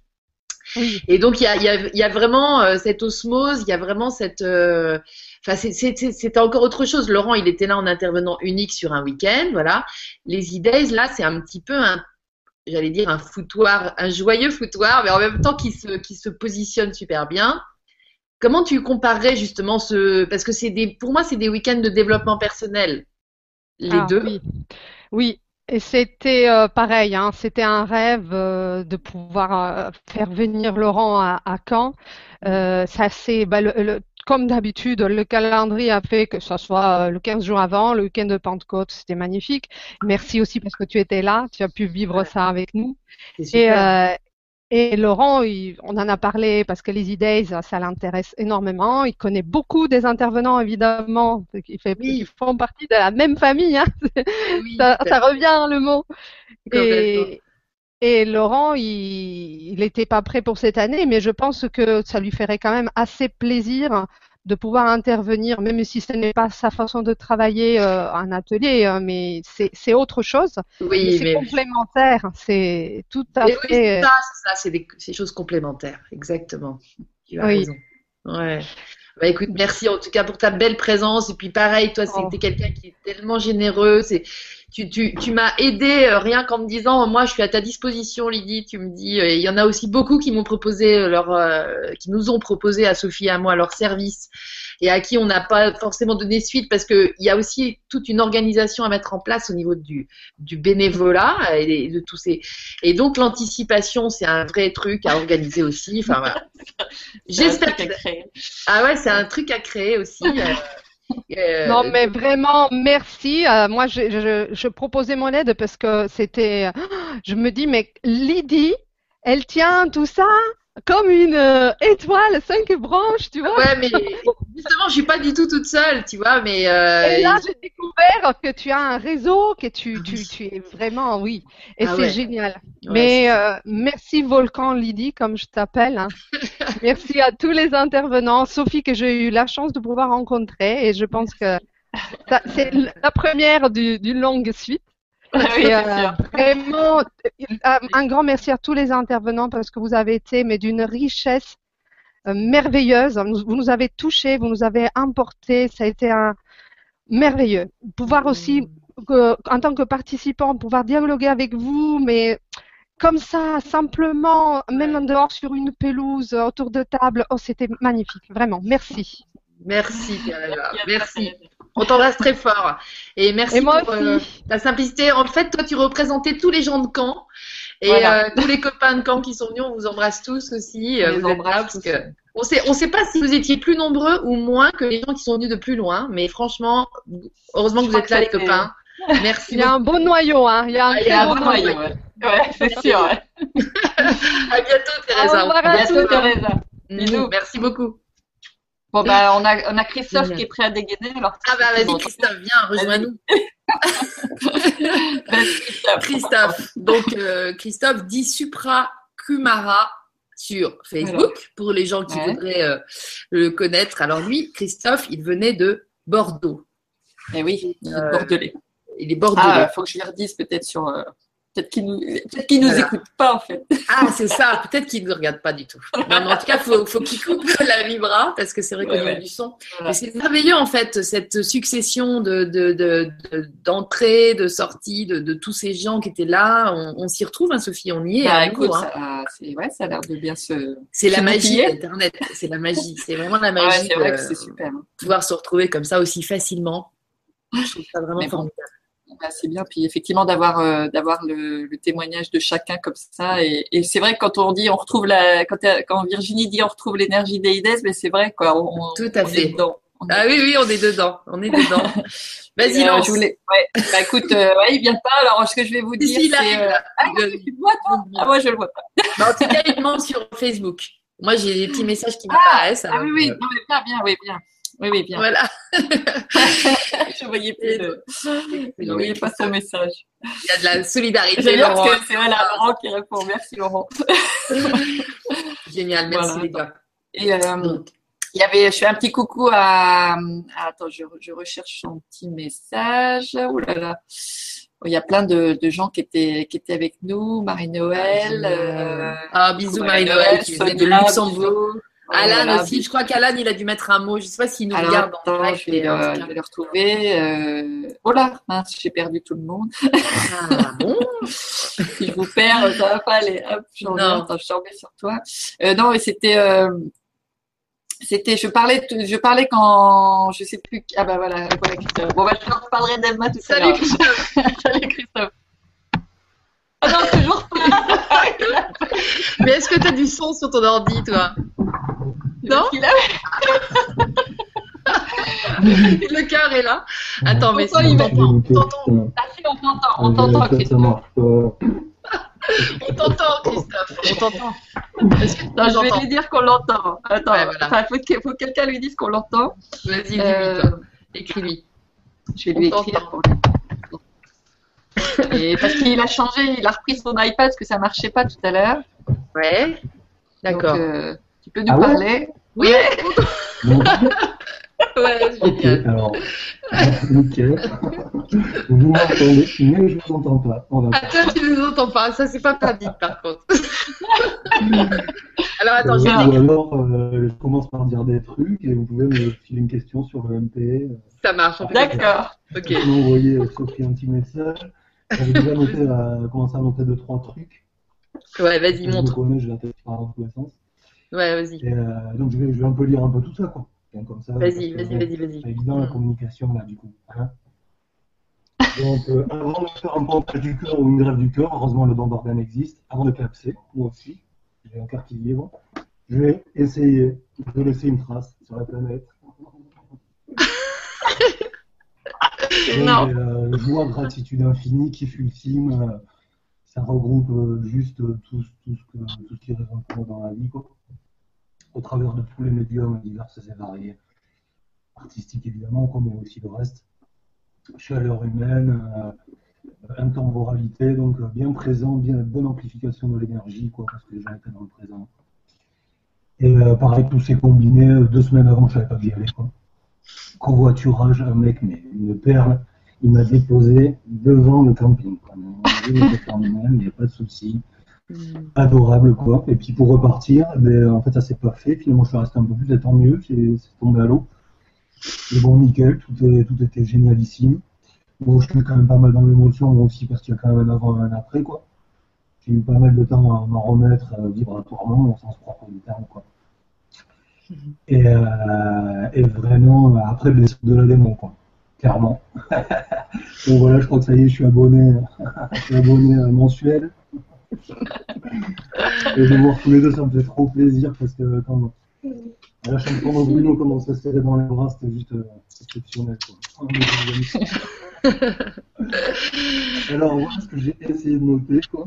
Oui. Et donc, il y a, y, a, y a vraiment euh, cette osmose, il y a vraiment cette. Enfin, c'était encore autre chose. Laurent, il était là en intervenant unique sur un week-end, voilà. Les E-Days, là, c'est un petit peu un, j'allais dire un foutoir, un joyeux foutoir, mais en même temps qui se, qui se positionne super bien. Comment tu comparerais justement ce, parce que c'est des, pour moi, c'est des week-ends de développement personnel, les Ah, deux. Oui, oui. Et c'était euh, pareil, hein, c'était un rêve euh, de pouvoir euh, faire venir Laurent à, à Caen. Ça c'est bah, le- le- comme d'habitude, le calendrier a fait que ce soit le 15 jours avant, le week-end de Pentecôte, c'était magnifique. Merci aussi parce que tu étais là, tu as pu vivre ça avec nous. Et, et Laurent, il- on en a parlé parce que les Days, ça l'intéresse énormément. Il connaît beaucoup des intervenants, évidemment, qui, fait, Oui. qui font partie de la même famille. Hein. Oui, Ça, ça revient le mot. Et Laurent, il n'était pas prêt pour cette année, mais je pense que ça lui ferait quand même assez plaisir de pouvoir intervenir, même si ce n'est pas sa façon de travailler euh, en atelier, hein, mais c'est c'est autre chose. Mais Oui, c'est mais complémentaire, c'est tout à Mais oui, c'est fait. ça, c'est ça, c'est des, c'est des choses complémentaires, exactement. Tu as Oui. raison. Ouais. Bah écoute, merci en tout cas pour ta belle présence. Et puis pareil, toi, Oh. c'était quelqu'un qui est tellement généreux. C'est, tu, tu, tu m'as aidé euh, rien qu'en me disant, moi, je suis à ta disposition, Lydie. Tu me dis, euh, il y en a aussi beaucoup qui m'ont proposé euh, leur, euh, qui nous ont proposé à Sophie et à moi leur service et à qui on n'a pas forcément donné suite parce que il y a aussi toute une organisation à mettre en place au niveau du, du bénévolat et de tous ces et donc l'anticipation c'est un vrai truc à organiser aussi. Enfin voilà. J'espère que ah ouais c'est un truc à créer aussi euh, Non, mais vraiment, merci. Euh, moi, je proposais mon aide parce que c'était. Je me dis, mais Lydie, elle tient tout ça? Comme une euh, étoile, cinq branches, tu vois. ouais mais justement je suis pas du tout toute seule tu vois mais euh, Et là, j'ai découvert que tu as un réseau, que tu, tu, tu es vraiment, oui. Et Ah c'est ouais. génial. ouais, Mais euh, merci Volcan Lydie, comme je t'appelle. hein. merci à tous les intervenants. Sophie, que j'ai eu la chance de pouvoir rencontrer. Et je pense que ça- c'est la première du- d'une longue suite. oui, Et, c'est euh, sûr. vraiment, euh, un grand merci à tous les intervenants parce que vous avez été mais d'une richesse euh, merveilleuse. Vous nous avez touchés, vous nous avez emportés. Ça a été un merveilleux. Pouvoir aussi, que- en tant que participant, pouvoir dialoguer avec vous, mais comme ça, simplement, même en dehors sur une pelouse, autour de table. Oh, c'était magnifique, vraiment. Merci. merci merci on t'embrasse très fort et merci Et moi pour euh, ta simplicité en fait toi tu représentais tous les gens de Caen et Voilà. euh, tous les copains de Caen qui sont venus on vous embrasse tous aussi On euh, les vous embrasse tous. que on sait on sait pas si vous étiez plus nombreux ou moins que les gens qui sont venus de plus loin mais franchement heureusement que vous êtes là les copains merci Il y a un bon noyau, hein. Il y a un y un bon noyau. noyau. Ouais, ouais, c'est sûr. Ouais. à bientôt Teresa Au revoir À à bientôt, tous. Teresa. Bisous. merci beaucoup Bon, bah, on a, on a Christophe qui est prêt à dégainer. Alors, ah bah vas-y Christophe viens rejoins-nous Christophe. Christophe. Donc, euh, Christophe dit Supra Kumara sur Facebook pour les gens qui Ouais. voudraient euh, le connaître. Alors, lui, Christophe, il venait de Bordeaux. Eh oui, il est Euh, bordelais. Il est bordelais. Ah, faut que je lui redise peut-être sur. Peut-être qu'il nous, qu'il nous Voilà. écoute pas en fait. Ah, c'est ça. Peut-être qu'il ne nous regarde pas du tout. Non, mais en tout cas, faut, faut qu'il coupe la vibra parce que c'est vrai Ouais, ouais. du son. Voilà. C'est merveilleux en fait cette succession de de- de- de- d'entrées, de, sorties, de, tous ces gens qui étaient là. On, on s'y retrouve, hein, Sophie. On y est. Bah, écoute, hein. ça, c'est, ouais, ça a l'air de bien se. C'est la magie d'Internet. C'est la magie. C'est vraiment la Ouais, magie c'est vrai de que c'est super. hein. pouvoir se retrouver comme ça aussi facilement. Je trouve ça vraiment bon. formidable. Bah, c'est bien. Puis effectivement, d'avoir euh, d'avoir le, le témoignage de chacun comme ça. Et, et c'est vrai que quand on dit on retrouve la quand, elle- quand Virginie dit on retrouve l'énergie des IDES, mais c'est vrai quoi. On, Tout à on fait. Est dedans. Est Ah oui, oui, on est dedans. On est dedans. Vas-y, euh, lance. je voulais... ouais. Bah écoute, euh, ouais, il vient pas. Alors ce que je vais vous dire, si, c'est. euh. Ah, Le- tu le vois toi Ah moi je le vois pas. Bah, en tout cas, il demande sur Facebook. Moi, j'ai des petits messages qui Ah, m'apparaissent. Ah alors, oui oui, euh, non, mais bien bien, oui bien, oui oui bien. Voilà. je voyais plus je voyais pas son message. Il y a de la solidarité. J'aime bien Laurent. parce que c'est voilà, Laurent qui répond. Merci Laurent. Génial. Merci, Voilà. les gars. Et euh, il y avait, je fais un petit coucou à, à- attends, je, je recherche son petit message. Oh là là. Il y a plein de, de gens qui étaient, qui étaient avec nous. Marie-Noël. euh, Ah, bisous Marie-Noël, qui venait de Luxembourg. bisous. Alan Voilà, aussi, je crois qu'Alan il a dû mettre un mot. Je sais pas s'il nous Alors, regarde en attends, je vais, mais tout je vais le retrouver. Euh... Oh là, mince, j'ai perdu tout le monde. Ah bon si je vous perds, ça va pas aller. Hop, je Non. reviens. Attends, je te remets sur toi. Euh, non, et c'était. Euh... c'était, je parlais, je parlais quand, je sais plus, ah bah voilà, voilà Christophe. Bon bah je leur parlerai d'Emma tout à l'heure. Salut Christophe. Salut Christophe. Ah non, toujours pas. Mais est-ce que tu as du son sur ton ordi, toi? Non? Le cœur est là. Attends, mais si, il t'entend, on t'entend, Ah si, on t'entend, on t'entend ça Christophe. on t'entend, Christophe. On t'entend. Que je vais lui dire qu'on l'entend. Attends, Ouais, voilà. enfin, faut que, faut que quelqu'un lui dise qu'on l'entend. Vas-y, Euh, toi. Écris-lui. Je vais lui écrire t'entend. pour lui. Et parce qu'il a changé, il a repris son iPad parce que ça marchait pas tout à l'heure. Ouais. D'accord. Euh, tu peux nous Ah parler Oui, Donc, ouais, ok, génial. alors, nickel. Vous m'entendez, mais je vous entends pas. On va Ah, toi, tu nous entends pas. Ça, c'est pas pratique, par contre. Alors, attends, Euh, je vais ou alors, euh, je commence par dire des trucs et vous pouvez me filer une question sur le MP. euh, Ça marche. D'accord. Ok. Vous m'envoyez euh, Sophie un petit message. J'avais déjà noté, euh, commencé à noter deux, trois trucs. Ouais, vas-y, montre. connais, je par tous les sens. Ouais, vas-y. Euh, donc, je vais, je vais un peu lire un peu tout ça, quoi. Comme ça, Vas-y, vas-y, vas-y, vas-y. C'est évident la communication là du coup. hein. Donc euh, avant de faire un pontage du cœur ou une grève du cœur, heureusement le don d'organes existe, avant de clapser, moi aussi, j'ai un cœur qui y est bon, je vais essayer de laisser une trace sur la planète. Non. Et, euh, joie, gratitude infinie, kiff ultime, euh, ça regroupe euh, juste euh, tout, tout, ce que, tout ce qui résonne pour dans la vie, quoi. Au travers de tous les médiums divers et variés artistique évidemment, comme aussi le reste. Chaleur humaine, intemporalité, donc bien présent, bien bonne amplification de l'énergie, quoi, parce que les gens étaient dans le présent. Et euh, pareil, tout s'est combiné. Deux semaines avant, je savais pas que j'y allais, quoi. Covoiturage, un mec, mais une perle, il m'a déposé devant le camping. Il n'y a pas de souci. Adorable, quoi. Et puis pour repartir, ben, en fait, ça s'est pas fait. Finalement, je suis resté un peu plus, et tant mieux, c'est tombé à l'eau. Mais bon, nickel, tout, est, tout était génialissime. Bon, je suis quand même pas mal dans l'émotion, moi aussi, parce qu'il y a quand même un avant et un après, quoi. J'ai eu pas mal de temps à m'en remettre euh, vibratoirement, au sens propre du terme, quoi. Et, euh, et vraiment, après, le de la démon, quoi. Clairement. Donc voilà, je crois que ça y est, je suis abonné, abonné euh, mensuel. Et de voir tous les deux, ça me fait trop plaisir parce que quand à la chanson de Bruno commence à se serrer dans les bras, c'était juste euh, exceptionnel. Quoi. Alors voilà ce que j'ai essayé de noter. quoi.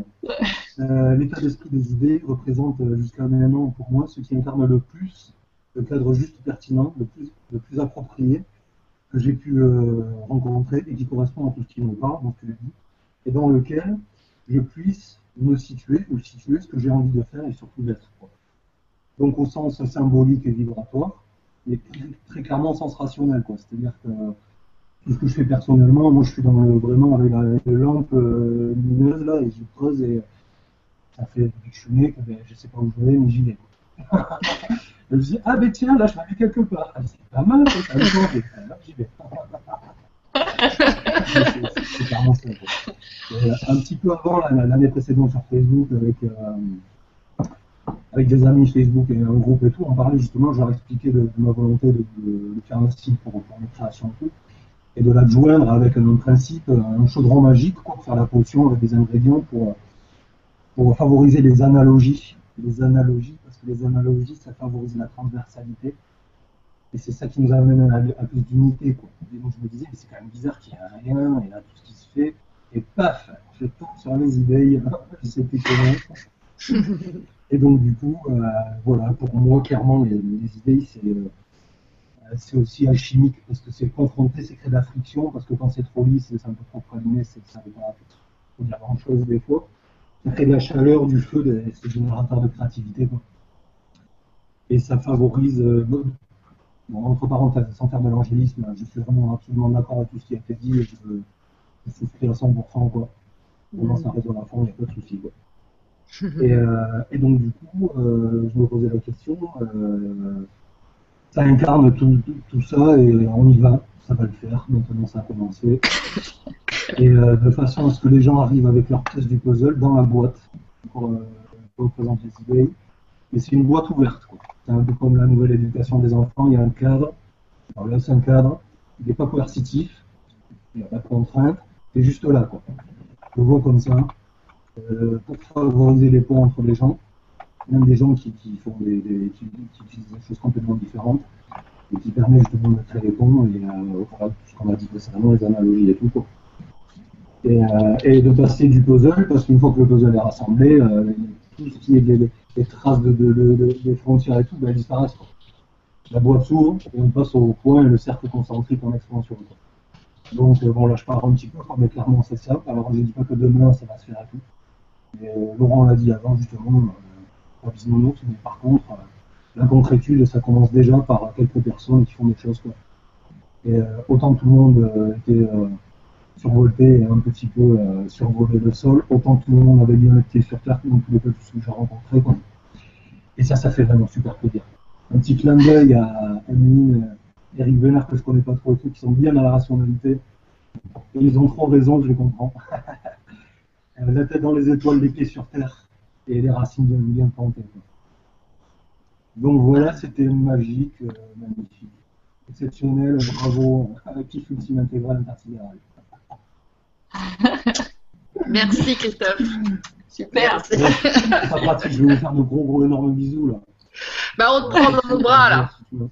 L'état d'esprit des idées représente jusqu'à maintenant pour moi ce qui incarne le plus le cadre juste pertinent, le plus, approprié que j'ai pu euh, rencontrer et qui correspond à tout ce qui me parle, dans ce que j'ai dit, et dans lequel je puisse me situer ou situer ce que j'ai envie de faire et surtout d'être. Donc au sens symbolique et vibratoire, mais très, clairement au sens rationnel. C'est-à-dire que tout ce que je fais personnellement, moi je suis dans vraiment avec la, lampe euh, lumineuse là, et je creuse et ça fait depuis que je ben, je sais pas où je vais, mais j'y vais. je me dis, ah ben tiens, là je l'avais quelque part. Ah, c'est pas mal, ça, ça me changer. Là, j'y vais. C'est- clairement ça. un petit peu avant, l'année précédente sur Facebook, avec, euh, avec des amis Facebook et un groupe et tout, on parlait justement, je leur expliquais de, de ma volonté de, de- de faire un site pour, pour et tout, et de l'adjoindre avec un principe, un chaudron magique, quoi, pour faire la potion avec des ingrédients pour, pour favoriser les analogies. Les analogies, parce que les analogies, ça favorise la transversalité. Et c'est ça qui nous amène à, plus d'unité. Et donc je me disais, mais c'est quand même bizarre qu'il n'y a rien, et là tout ce qui se fait, et paf, je tombe sur les idées, je sais plus comment. Et donc du coup, euh, voilà, pour moi, clairement, les, idées, c'est euh, aussi alchimique, parce que c'est confronter, c'est créer de la friction, parce que quand c'est trop lisse, c'est un peu trop praliné, ça veut pas dire grand chose des fois. Ça crée de la chaleur, du feu, des- c'est générateur de créativité. Quoi. Et ça favorise, euh, bon, entre parenthèses, sans faire de l'angélisme, je suis vraiment absolument d'accord avec tout ce qui a été dit et je, je souscris à 100%. Quoi. Vraiment, ça résonne à fond, il n'y a pas de souci. Quoi. Et, euh, et donc, du coup, euh, je me posais la question, ça incarne tout ça et on y va, ça va le faire, maintenant ça a commencé. Et euh, de façon à ce que les gens arrivent avec leur pièce du puzzle dans la boîte pour, euh, pour présenter les idées. Mais c'est une boîte ouverte. C'est un peu comme la nouvelle éducation des enfants, il y a un cadre. Alors là, c'est un cadre, il n'est pas coercitif, il n'y a pas de contrainte, c'est juste là, quoi. Je vois comme ça, euh, pour favoriser les ponts entre les gens, même des gens qui, font des, des- utilisent des choses complètement différentes, et qui permet justement de créer les ponts, et euh, voilà, tout ce qu'on a dit précédemment, les analogies et tout, quoi. Et, euh, et de passer du puzzle, parce qu'une fois que le puzzle est rassemblé, euh, tout ce qui est des, traces de, de, de- de- des frontières et tout, ben, elles disparaissent. La boîte s'ouvre et on passe au point et le cercle concentrique en expansion. Quoi. Donc euh, bon là je pars un petit peu, mais clairement c'est ça. Alors je ne dis pas que demain ça va se faire et tout. Mais Laurent l'a dit avant justement, euh, bisounours, mais par contre, euh, la concrétude ça commence déjà par quelques personnes qui font des choses. Quoi. Et autant tout le monde était survolté et un petit peu euh, survolé le sol, autant tout le monde avait bien le pied sur terre, dans tous les peu tous ceux que j'ai rencontrés. Quoi. Et ça, ça fait vraiment super plaisir. Un petit clin d'œil à Emeline, euh, Eric Bernard, que je connais pas trop, tout, qui sont bien dans la rationalité. Et ils ont trop raison, je les comprends. Euh, la tête dans les étoiles, les pieds sur terre, et les racines bien, bien plantées. Donc voilà, c'était magique, magnifique, exceptionnel, bravo, avec ultime intégral intersidéral. Merci Christophe. Super. C'est pas pratique, je vais vous faire de gros gros énormes bisous là. Bah on te prend dans nos bras là.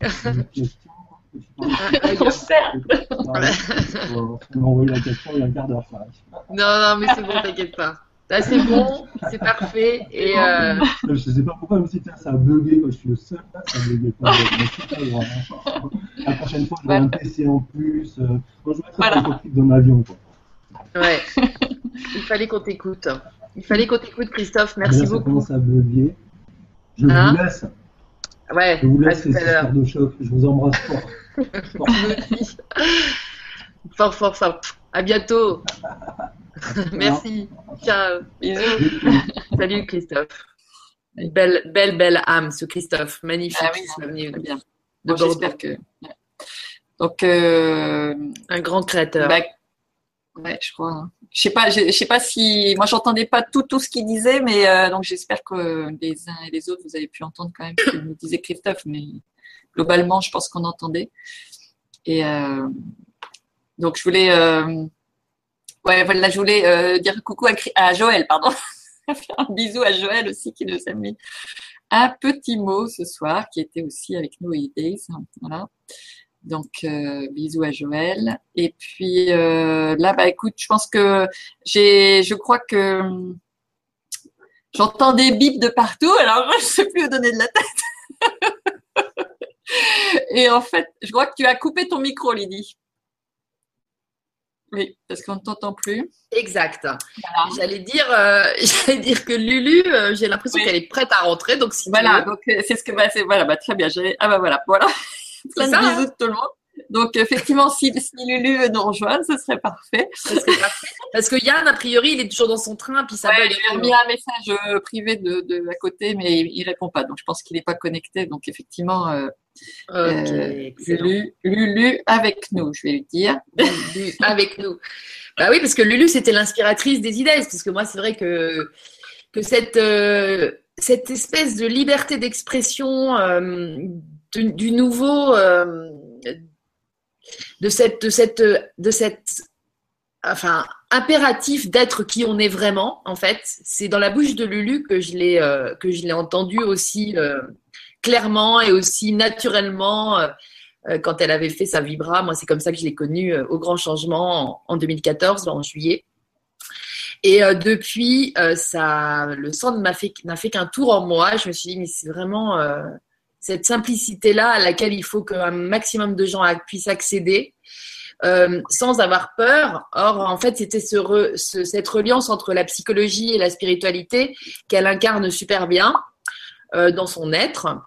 On sert. On m'a envoyé la question il y a un quart d'heure. Non, non, mais c'est bon, t'inquiète pas. Là, c'est bon, c'est parfait. Et euh, Je sais pas pourquoi, même si ça a bugué, quand je suis le seul là, ça a bugué pas. mais c'est pas grave, hein. La prochaine fois, j'aurai un PC en plus. euh, Moi, je mettrai Voilà. le cockpit d'un avion. Quoi. Ouais, il fallait qu'on t'écoute. Il fallait qu'on t'écoute, Christophe. Merci Là, ça beaucoup. commence à. Je Hein vous laisse. Ouais, Je vous laisse les de choc. Je vous embrasse fort. Fort. Fort, fort, fort. À bientôt. Merci. Ciao. Bisous. Salut Christophe. Une Belle, belle, belle âme, ce Christophe. Magnifique. Ah oui, bien. Bon, Bordeaux. J'espère que. Donc, euh, Un grand créateur. bah, ouais, je crois. Je sais pas, je, sais pas si moi j'entendais pas tout tout ce qu'il disait, mais euh, donc j'espère que les uns et les autres vous avez pu entendre quand même ce que nous disait Christophe, mais globalement je pense qu'on entendait. Et euh, donc je voulais, euh, ouais voilà, je voulais dire coucou à, Joël, pardon, faire un bisou à Joël aussi qui nous a mis un petit mot ce soir, qui était aussi avec nous à Days, voilà. Donc, euh, bisous à Joël. Et puis euh, là, bah écoute, je pense que j'ai, je crois que hum, j'entends des bips de partout. Alors, je sais plus où donner de la tête. Et en fait, je crois que tu as coupé ton micro, Lydie. Oui, parce qu'on ne t'entend plus. Exact. J'allais dire, euh, j'allais dire que Lulu, j'ai l'impression Oui. qu'elle est prête à rentrer. Donc si tu Voilà, veux. donc c'est ce que bah, c'est voilà, bah très bien. Ah bah voilà, voilà. Plein de ça, bisous de tout le monde. Donc effectivement, si, si Lulu veut nous rejoindre, ce serait parfait. Ça serait parfait. Parce que Yann, a priori, il est toujours dans son train, puis ça Ouais, bug je lui ai un peu. remis un message euh, privé de, de à côté, mais il, il répond pas. Donc je pense qu'il n'est pas connecté. Donc effectivement, euh, euh. Lulu, Lulu avec nous, je vais lui dire. Lulu avec nous. Bah oui, parce que Lulu, c'était l'inspiratrice des idées. Parce que moi, c'est vrai que, que cette, euh, cette espèce de liberté d'expression du, nouveau, euh, de cette, de cette, de cette, enfin, impératif d'être qui on est vraiment, en fait, c'est dans la bouche de Lulu que je l'ai, euh, que je l'ai entendu aussi euh, clairement et aussi naturellement. euh, quand elle avait fait sa Vibra. Moi, c'est comme ça que je l'ai connue au Grand Changement en, en 2014, en juillet. Et depuis, ça, le sang fait, n'a fait qu'un tour en moi. Je me suis dit, mais c'est vraiment cette simplicité-là à laquelle il faut qu'un maximum de gens puissent accéder. euh, sans avoir peur. Or, en fait, c'était ce re- ce- cette reliance entre la psychologie et la spiritualité qu'elle incarne super bien euh, dans son être.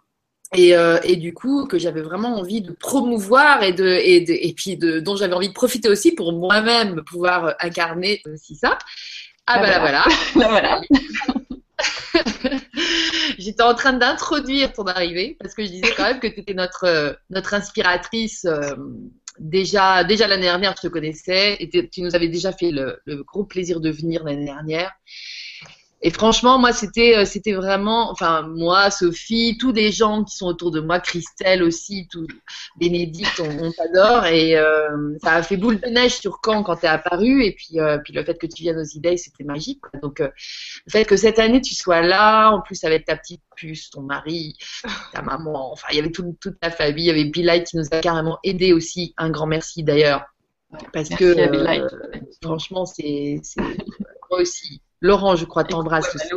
Et, euh, et du coup, que j'avais vraiment envie de promouvoir et, de, et, de, et puis de, dont j'avais envie de profiter aussi pour moi-même pouvoir incarner aussi ça. Ah, Ah, bah là, voilà. voilà. J'étais en train d'introduire ton arrivée parce que je disais quand même que tu étais notre, euh, notre inspiratrice. euh, déjà déjà l'année dernière, je te connaissais et tu nous avais déjà fait le, le gros plaisir de venir l'année dernière. Et franchement, moi, c'était, euh, c'était vraiment, enfin, moi, Sophie, tous les gens qui sont autour de moi, Christelle aussi, tout, Bénédicte, on, on t'adore. Et euh, ça a fait boule de neige sur Caen quand t'es apparu. Et puis, euh, puis le fait que tu viennes aux idées, c'était magique. quoi. Donc, euh, le fait que cette année tu sois là, en plus avec ta petite puce, ton mari, ta maman, enfin, il y avait tout- toute ta famille. Il y avait Bill Light qui nous a carrément aidé aussi. Un grand merci d'ailleurs. Parce Merci que à euh, franchement, c'est, c'est moi aussi. Laurent, je crois, t'embrasse aussi.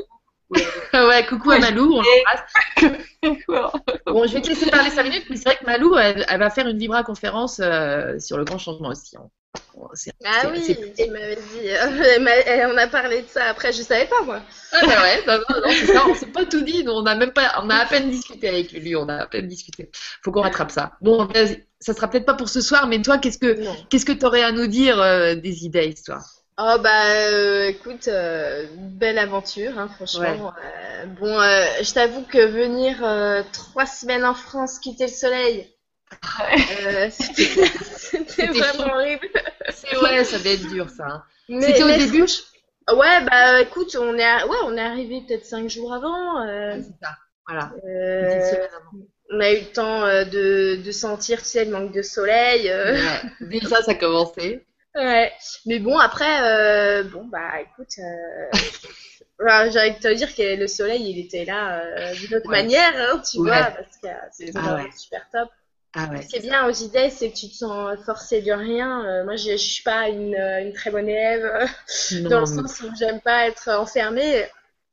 ouais, coucou à Malou, on l'embrasse. Bon, je vais te laisser parler 5 minutes, mais c'est vrai que Malou, elle, elle va faire une Vibra conférence euh, sur le grand changement aussi. hein. Bon, Ah oui, dit. Elle m'a- elle- on a parlé de ça après, je savais pas moi. Ah bah ouais, bah non, non, c'est ça, on s'est pas tout dit, on a même pas, on a à peine discuté avec lui, on a à peine discuté. Faut qu'on rattrape ça. Bon, ça sera peut-être pas pour ce soir, mais toi, qu'est-ce que, Non. qu'est-ce que t'aurais à nous dire euh, des idées, toi? Oh bah euh, écoute, euh, belle aventure, hein, franchement. Euh, bon, je t'avoue que venir trois semaines en France, quitter le soleil, euh, c'était vraiment horrible. C'est ouais, ça va être dur, ça. hein. C'était au début Ouais, bah écoute, on est, à- ouais, on est arrivé peut-être cinq jours avant. C'est ça, voilà. Une petite semaine avant. on a eu le temps de, de sentir, tu sais, le manque de soleil. euh, Ouais. Déjà, ça a commencé. Ouais, mais bon, après, euh, bon, bah écoute, euh, voilà, j'ai envie de te dire que le soleil, il était là euh, d'une autre Ouais. manière, hein, tu Ouais. vois, parce que c'est Ah ouais. super top. Ah ouais. Ce qui est bien aux idées, c'est que tu te sens forcé de rien. Euh, moi, je, je suis pas une, une très bonne élève, dans le sens où j'aime pas être enfermée.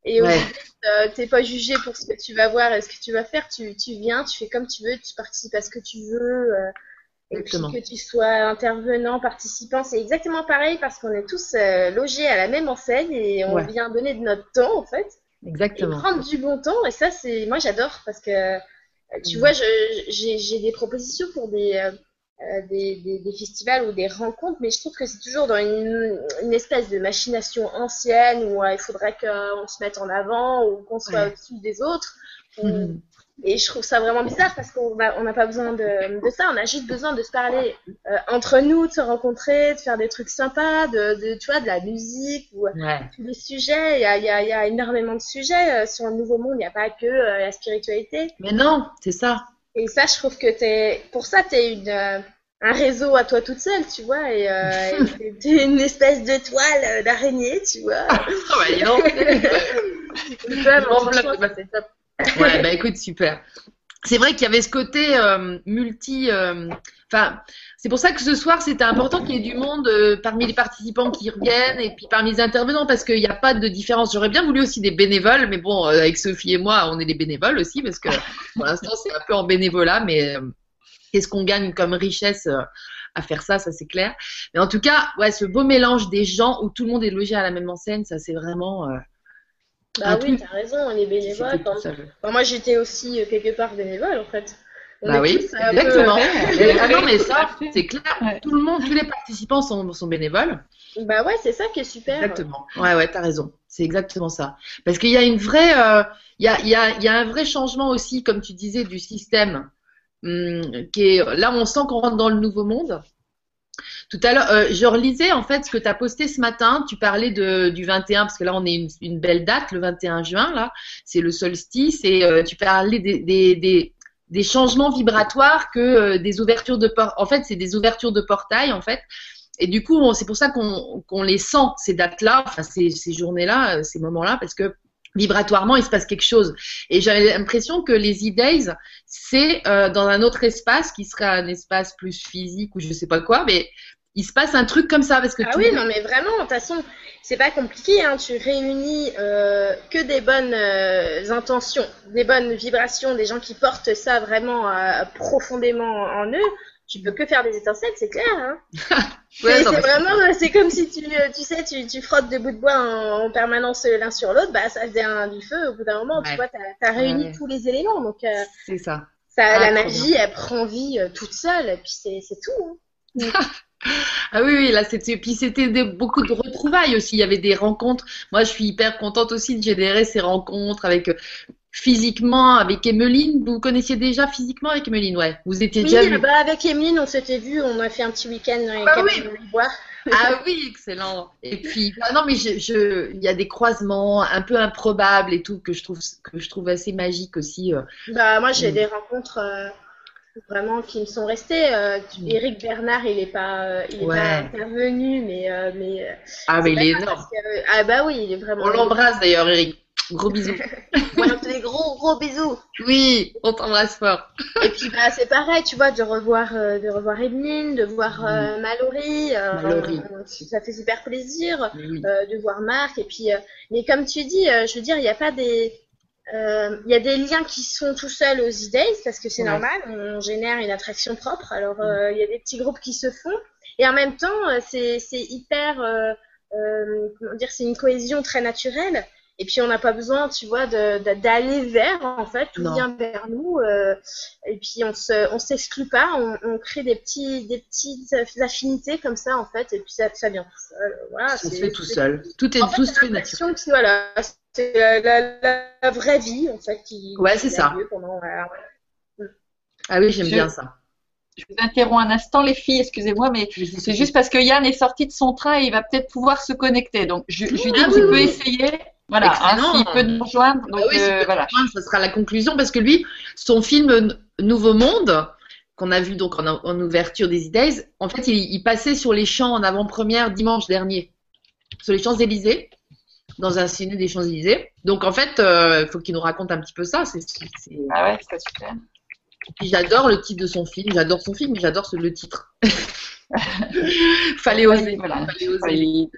Et aux Ouais. euh, t'es pas jugé pour ce que tu vas voir et ce que tu vas faire. Tu, tu viens, tu fais comme tu veux, tu participes à ce que tu veux. euh, et puis que tu sois intervenant, participant, c'est exactement pareil parce qu'on est tous euh, logés à la même enseigne et on Ouais. vient donner de notre temps en fait et Exactement. prendre du bon temps. Et ça, c'est moi j'adore parce que euh, tu vois, j'ai des propositions pour des, euh, des, des, des festivals ou des rencontres, mais je trouve que c'est toujours dans une, une espèce de machination ancienne où euh, il faudrait qu'on se mette en avant ou qu'on soit Ouais. au-dessus des autres. Mhm. Et je trouve ça vraiment bizarre parce qu'on on n'a pas besoin de, de ça, on a juste besoin de se parler euh, entre nous, de se rencontrer, de faire des trucs sympas, de, de, tu vois, de la musique ou Ouais. tous les sujets. Il y a, y a, y a énormément de sujets euh, sur le Nouveau Monde, il n'y a pas que euh, la spiritualité. Mais non, c'est ça. Et ça, je trouve que t'es, pour ça, t'es une, euh, un réseau à toi toute seule, tu vois, et t'es- t'es une espèce de toile d'araignée, tu vois. Ah bah, dis Ouais, bah écoute, super. C'est vrai qu'il y avait ce côté euh, multi. euh, Enfin, c'est pour ça que ce soir, c'était important qu'il y ait du monde euh, parmi les participants qui reviennent et puis parmi les intervenants parce qu'il n'y a pas de différence. J'aurais bien voulu aussi des bénévoles, mais bon, euh, avec Sophie et moi, on est les bénévoles aussi parce que pour l'instant, c'est un peu en bénévolat, mais euh, qu'est-ce qu'on gagne comme richesse euh, à faire ça, ça c'est clair. Mais en tout cas, ouais, ce beau mélange des gens où tout le monde est logé à la même enseigne, ça c'est vraiment. Euh, Bah oui, t'as raison, bénévoles. c'était tout Enfin, moi, j'étais aussi euh, quelque part bénévole, en fait. On Bah est oui, peu, exactement. euh, ah non, mais ça, c'est clair. Ouais. Tout le monde, tous les participants sont, sont bénévoles. Bah ouais, c'est ça qui est super. Exactement. Ouais, ouais, t'as raison. C'est exactement ça. Parce qu'il y a une vraie, euh, il y a, il y a, il y a un vrai changement aussi, comme tu disais, du système. hum, qui est, là, on sent qu'on rentre dans le nouveau monde. Tout à l'heure, euh, je relisais en fait ce que tu as posté ce matin. Tu parlais de, du 21, parce que là, on est une, belle date, le 21 juin, là. C'est le solstice. Et euh, tu parlais des, des, des, changements vibratoires que euh, des ouvertures de portes. En fait, c'est des ouvertures de portail, en fait. Et du coup, c'est pour ça qu'on qu'on les sent, ces dates-là, enfin, ces, ces journées-là, euh, ces moments-là, parce que vibratoirement, il se passe quelque chose. Et j'avais l'impression que les E-Days, c'est euh, dans un autre espace qui serait un espace plus physique ou je sais pas quoi, mais il se passe un truc comme ça parce que Ah oui, monde- non, mais vraiment, de toute façon, c'est pas compliqué, hein. Tu réunis euh, que des bonnes euh, intentions, des bonnes vibrations, des gens qui portent ça vraiment euh, profondément en eux. Tu peux que faire des étincelles, c'est clair, hein. Ouais, C'est vraiment, c'est comme si tu, tu sais, tu, tu frottes deux bouts de bois en, en permanence l'un sur l'autre, bah ça faisait un, du feu. Au bout d'un moment, tu vois, t'as as réuni Ouais, tous les éléments, donc c'est ça. ça, Ah, la magie, elle prend vie toute seule, et puis c'est c'est tout. hein. Ah oui, oui, là c'était puis c'était beaucoup de retrouvailles aussi. Il y avait des rencontres. Moi, je suis hyper contente aussi de générer ces rencontres avec euh, physiquement avec Emeline. Vous connaissiez déjà physiquement avec Emeline, ouais. Vous étiez Oui, déjà vu. bah, avec Emeline, on s'était vu, on a fait un petit week-end dans les Bah cabines oui. de Libois. Ah oui, excellent. Et puis, ah non, mais je, je, il y a des croisements un peu improbables et tout que je trouve, que je trouve assez magique aussi. euh. Bah, moi, j'ai Mm. des rencontres euh, vraiment qui me sont restées. Euh, tu- Mm. Eric Bernard, il est pas, euh, il est Ouais. pas intervenu, mais, euh, mais euh, Ah, mais il est énorme. que, euh, ah bah oui, il est vraiment. On l'embrasse d'ailleurs, Eric. Gros bisous. Voilà, des gros gros bisous. Oui, on t'embrasse fort. Et puis bah c'est pareil, tu vois, de revoir euh, de revoir Emeline, de voir euh, Mallory, euh, Mm. Mallory. on- ça fait super plaisir. Oui. euh, de voir Marc. Et puis, euh, mais comme tu dis, euh, je veux dire, il n'y a pas des. Euh, Il y a des liens qui sont tout seuls aux E-Days parce que c'est Ouais. normal, on génère une attraction propre. Alors, euh, il y a des petits groupes qui se font. Et en même temps, euh, c'est hyper. euh, euh, comment dire, c'est une cohésion très naturelle. Et puis, on n'a pas besoin, tu vois, d'aller vers, en fait, tout Non. vient vers nous. euh, et puis, on se, on s'exclut pas, on, on crée des petits, des petites affinités comme ça, en fait. Et puis, ça, ça vient tout seul. Voilà, Ça se fait tout seul. Tout est en tout se fait voilà, c'est la, la- la- la vraie vie en fait qui. Ouais, c'est ça. pendant. Ah oui, j'aime Je- bien ça. Je vous interromps un instant, les filles, excusez-moi, mais c'est juste parce que Yann est sorti de son train et il va peut-être pouvoir se connecter. Donc, je, je lui dis Ah oui, peut oui. essayer. Voilà, hein, s'il peut nous rejoindre. Ah Donc, oui, si euh, tu voilà. peux rejoindre, ça sera la conclusion parce que lui, son film Nouveau Monde, qu'on a vu donc en, en ouverture des E-Days, en fait, il, il passait sur les champs en avant-première dimanche dernier, sur les Champs-Élysées, dans un ciné des Champs-Élysées. Donc en fait, il faut qu'il nous raconte un petit peu ça. C'est, Ah ouais, c'est super. J'adore le titre de son film, j'adore son film, mais j'adore le titre. Fallait oser. Voilà. Fallait oser. Il-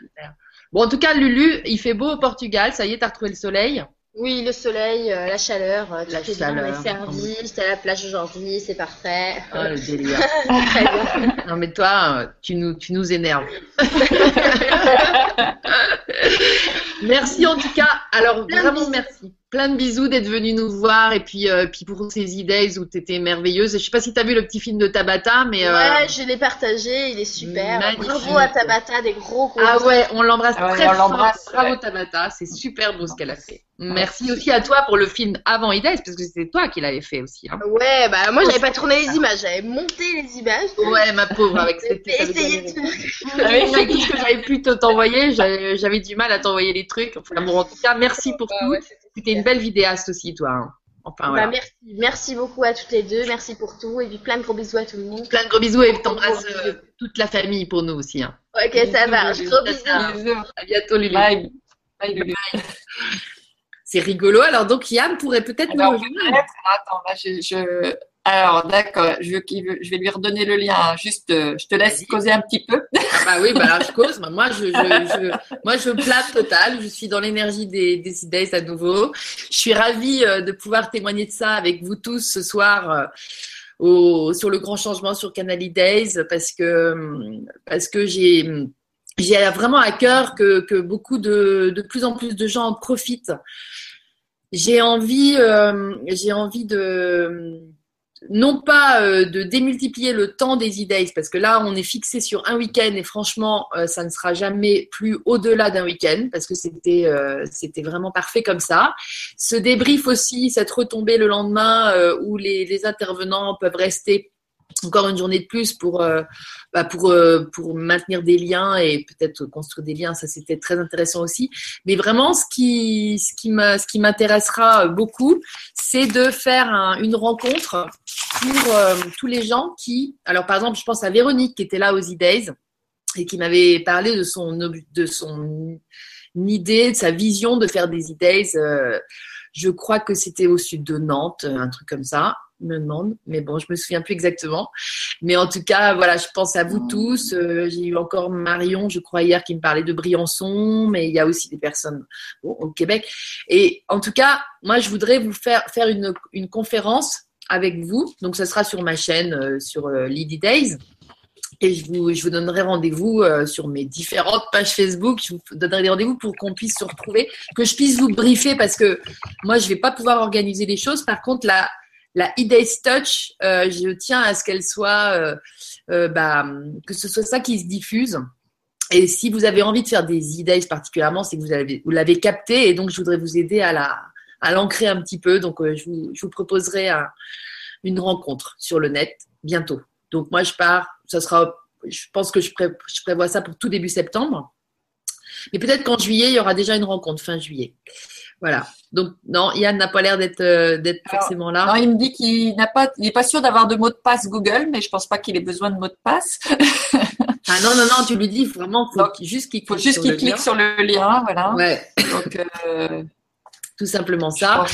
Bon, en tout cas, Lulu, il fait beau au Portugal. Ça y est, t'as retrouvé le soleil. Oui, le soleil, euh, la chaleur, euh, tout La est bien, chaleur. on est servi, j'étais à la plage aujourd'hui, c'est parfait. Oh, le délire. Très bien. Non, mais toi, euh, tu nous, tu nous énerves. merci en tout cas. Alors, vraiment merci. Plein de bisous d'être venu nous voir. Et puis, euh, puis pour ces e-days où tu étais merveilleuse. Je sais pas si tu as vu le petit film de Tabata, mais. euh, Ouais, je l'ai partagé, il est super. Magnifique. Bravo à Tabata, des gros gros. Ah ouais, on l'embrasse Ah ouais, très on fort. Bravo ouais. Tabata, c'est super beau ce qu'elle a fait. Merci aussi à toi pour le film avant e-days, parce que c'était toi qui l'avais fait aussi. hein. Ouais, bah moi j'avais pas tourné les images, j'avais monté les images. Ouais, ma pauvre, avec cette J'ai essayé de Avec tout ce que j'avais pu te t'envoyer, j'avais j'avais du mal à t'envoyer les trucs. Enfin bon, en tout cas, merci pour Bah tout. ouais, c'était une belle vidéaste aussi, toi. hein. Enfin Bah, merci, merci beaucoup à toutes les deux, merci pour tout, et puis plein de gros bisous à tout le monde. Plein de gros bisous et t'embrasses euh, toute la famille pour nous aussi. hein. Ok, ça marche, gros bisous. Bisous. À bientôt, Lulu. Bye. Bye, Lulu. C'est rigolo. Alors donc, Yann pourrait peut-être nous rejoindre. attends, là, je, je- Alors, d'accord, je, vais lui redonner le lien. hein. Juste, euh, je te laisse causer un petit peu. Ah Bah oui, bah alors je cause. Moi, je, je, je- moi, je plane total. Je suis dans l'énergie des, des idées à nouveau. Je suis ravie euh, de pouvoir témoigner de ça avec vous tous ce soir euh, au, sur le grand changement sur Canal Days parce que parce que j'ai j'ai vraiment à cœur que, que beaucoup de, de plus en plus de gens en profitent. J'ai envie, euh, j'ai envie de non pas euh, de démultiplier le temps des e-days, parce que là, on est fixé sur un week-end et franchement, euh, ça ne sera jamais plus au-delà d'un week-end, parce que c'était euh, c'était vraiment parfait comme ça. Ce débrief aussi, cette retombée le lendemain euh, où les, les intervenants peuvent rester encore une journée de plus pour euh, bah, pour euh, pour maintenir des liens et peut-être construire des liens. Ça c'était très intéressant aussi. Mais vraiment ce qui ce qui ce qui m'intéressera beaucoup c'est de faire un- une rencontre pour euh, tous les gens qui alors par exemple je pense à Véronique qui était là aux E-Days et qui m'avait parlé de son de son idée de sa vision de faire des E-Days je crois que c'était au sud de Nantes un truc comme ça me demande. Mais bon je me souviens plus exactement. Mais en tout cas voilà je pense à vous tous. Euh, j'ai eu encore Marion je crois hier qui me parlait de Briançon mais il y a aussi des personnes bon, au Québec. Et en tout cas moi je voudrais vous faire faire une, une conférence avec vous. Donc ça sera sur ma chaîne euh, sur euh, Lady Days et je vous, donnerai rendez-vous euh, sur mes différentes pages Facebook. Je vous donnerai des rendez-vous pour qu'on puisse se retrouver, que je puisse vous briefer parce que moi, je vais pas pouvoir organiser les choses. Par contre, la, la E-Days Touch, euh, je tiens à ce qu'elle soit, euh, bah, que ce soit ça qui se diffuse. Et si vous avez envie de faire des E-Days particulièrement, c'est que vous avez- vous l'avez capté et donc je voudrais vous aider à la, à l'ancrer un petit peu. Donc, je, vous, proposerai une rencontre sur le net bientôt. Donc, moi, je pars. Ça sera, je pense que je, je prévois ça pour tout début septembre. Mais peut-être qu'en juillet, il y aura déjà une rencontre, fin juillet. Voilà. Donc, non, Yann n'a pas l'air d'être euh, forcément là. Non, il me dit qu'il n'a pas, il n'est pas sûr d'avoir de mot de passe Google, mais je pense pas qu'il ait besoin de mot de passe. ah non, non, non, tu lui dis vraiment, faut juste qu'il faut juste qu'il clique sur le lien, voilà. Ouais. Donc, euh, tout simplement ça.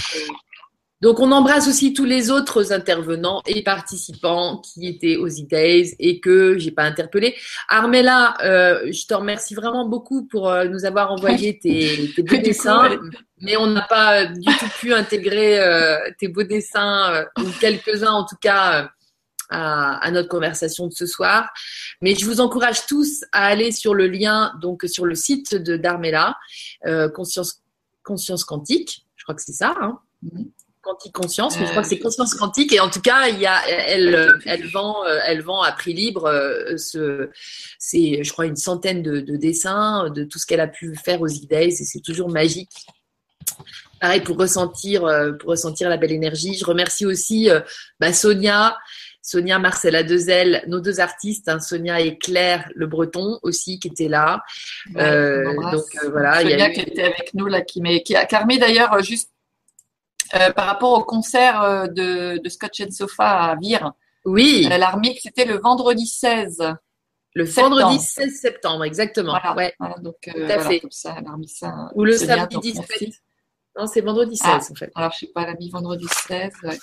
Donc, on embrasse aussi tous les autres intervenants et participants qui étaient aux E-Days et que j'ai pas interpellé. Armella, euh, je te remercie vraiment beaucoup pour euh, nous avoir envoyé tes, tes beaux dessins, mais on n'a pas du tout pu intégrer euh, tes beaux dessins, euh, ou quelques-uns en tout cas, à, à, notre conversation de ce soir. Mais je vous encourage tous à aller sur le lien, donc sur le site de d'Armella, Conscience, Conscience Quantique, je crois que c'est ça. Hein mm-hmm quantique conscience, mais je crois que c'est euh, conscience quantique. Et en tout cas, il y a, elle, elle vend, euh, elle vend à prix libre euh, ce, c'est, je crois, une centaine de, de dessins de tout ce qu'elle a pu faire aux idées et c'est toujours magique. Pareil pour ressentir, pour ressentir la belle énergie. Je remercie aussi bah, Sonia. Sonia Marcella Dezel, nos deux artistes, hein, Sonia et Claire Le Breton aussi qui étaient là. donc voilà, Sonia y a qui était avec nous là, qui, qui a carmé d'ailleurs juste euh, par rapport au concert euh, de, de Scotch and Sofa à Vire. Oui. Euh, L'Armique, c'était le vendredi 16. Le vendredi 16 septembre, exactement. Voilà, ouais. Voilà, donc, Tout à voilà, fait. Comme ça, ça, Ou le samedi 17. Non, c'est vendredi 16 ah, en fait. Alors, je sais pas, la mi-vendredi 16. Ouais.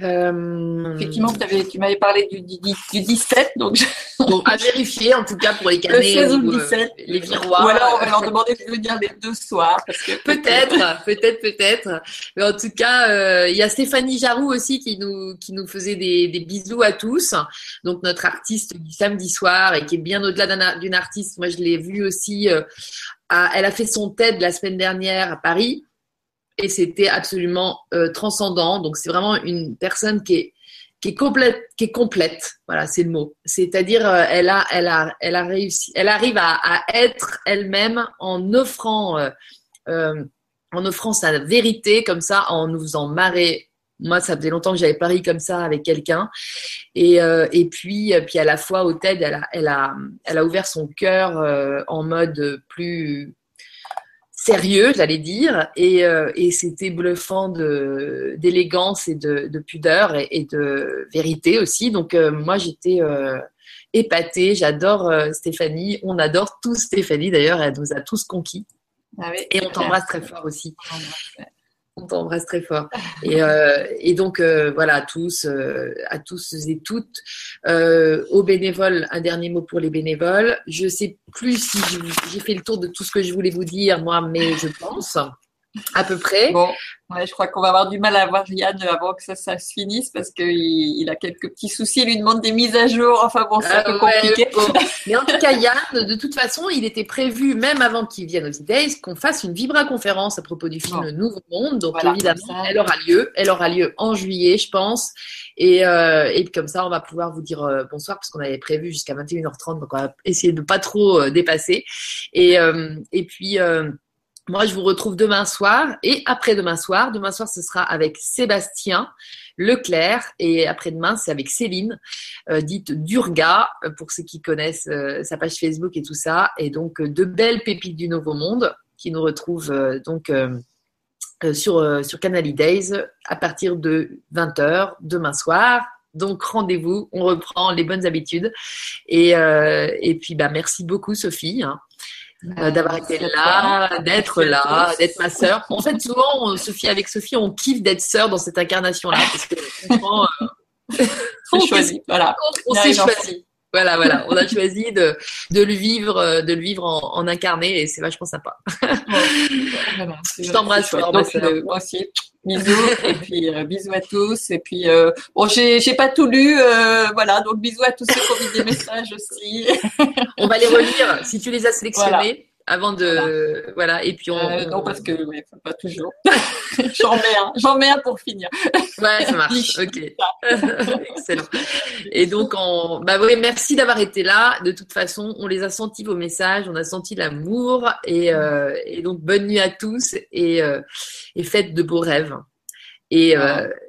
Euh... Effectivement, tu m'avais parlé du, du, du, 17, donc je... bon, à vérifier en tout cas pour les canets le 16 ou, le 17. Euh, les miroirs. Ou alors on va leur demander de venir les deux soirs. Peut-être, peut-être, peut-être. Mais en tout cas, euh, il y a Stéphanie Jaroux aussi qui nous qui nous faisait des, des, bisous à tous. Donc notre artiste du samedi soir et qui est bien au-delà d'une artiste. Moi, je l'ai vue aussi. Euh, à, elle a fait son TED la semaine dernière à Paris et c'était absolument euh, transcendant. Donc c'est vraiment une personne qui est qui est complète, qui est complète. Voilà, c'est le mot. C'est-à-dire, euh, elle a, elle a, elle a réussi, elle arrive à, être elle-même en offrant, euh, euh, en offrant sa vérité comme ça, en nous faisant marrer. Moi, ça faisait longtemps que j'avais pari comme ça avec quelqu'un, et, et puis, puis à la fois au TED, elle a, elle a, elle a ouvert son cœur en mode plus sérieux, j'allais dire, et, euh, et c'était bluffant de d'élégance et de, de pudeur et, et, de vérité aussi. Donc euh, moi j'étais euh, épatée. J'adore Stéphanie. On adore tous Stéphanie d'ailleurs. Elle nous a tous conquis. Ah oui, et on t'embrasse très fort aussi. On t'embrasse très fort. Et, euh, donc euh, voilà à tous, euh, à tous et toutes, aux bénévoles, un dernier mot pour les bénévoles. Je sais plus si j'ai fait le tour de tout ce que je voulais vous dire moi, mais je pense à peu près. Bon, ouais, je crois qu'on va avoir du mal à voir Yann avant que ça, ça se finisse parce qu'il il a quelques petits soucis. Il lui demande des mises à jour. Enfin bon, c'est un peu ouais, compliqué. Bon. Mais en tout cas, Yann, de toute façon, il était prévu, même avant qu'il vienne aux E-Days, qu'on fasse une vibra-conférence à propos du film bon. Nouveau Monde. Donc voilà, évidemment, elle aura lieu. Elle aura lieu en juillet, je pense. Et, euh, et comme ça, on va pouvoir vous dire euh, bonsoir parce qu'on avait prévu jusqu'à 21h30. Donc on va essayer de pas trop euh, dépasser. Et, et puis moi, je vous retrouve demain soir et après-demain soir. Demain soir, ce sera avec Sébastien Leclerc et après-demain, c'est avec Céline, euh, dite Durga, pour ceux qui connaissent euh, sa page Facebook et tout ça. Et donc, euh, de belles pépites du Nouveau Monde qui nous retrouvent euh, donc sur, sur Canal Days à partir de 20h demain soir. Donc rendez-vous, on reprend les bonnes habitudes. Et, et puis, bah, merci beaucoup Sophie. Hein euh, d'avoir été là, d'être là, d'être ma sœur. En fait, souvent, on, Sophie, avec Sophie, on kiffe d'être sœur dans cette incarnation-là, parce que franchement, euh, on choisi, voilà. On, on s'est choisi. Voilà, voilà. On a choisi de, de le vivre, de le vivre en, en incarné et c'est vachement sympa. Ouais, je t'embrasse. Donc, euh, moi aussi. Bisous et puis euh, bisous à tous et puis euh, bon j'ai j'ai pas tout lu euh, voilà donc bisous à tous ceux qui ont mis des messages aussi. On va les relire si tu les as sélectionnés. Avant de voilà, et puis on, euh, non parce que oui, pas toujours. j'en mets un, j'en mets un pour finir. Ouais, ça marche. ok. Excellent. Et donc on, bah oui, merci d'avoir été là. De toute façon, on les a sentis vos messages, on a senti l'amour et, euh, et donc bonne nuit à tous et, euh, et faites de beaux rêves. Et,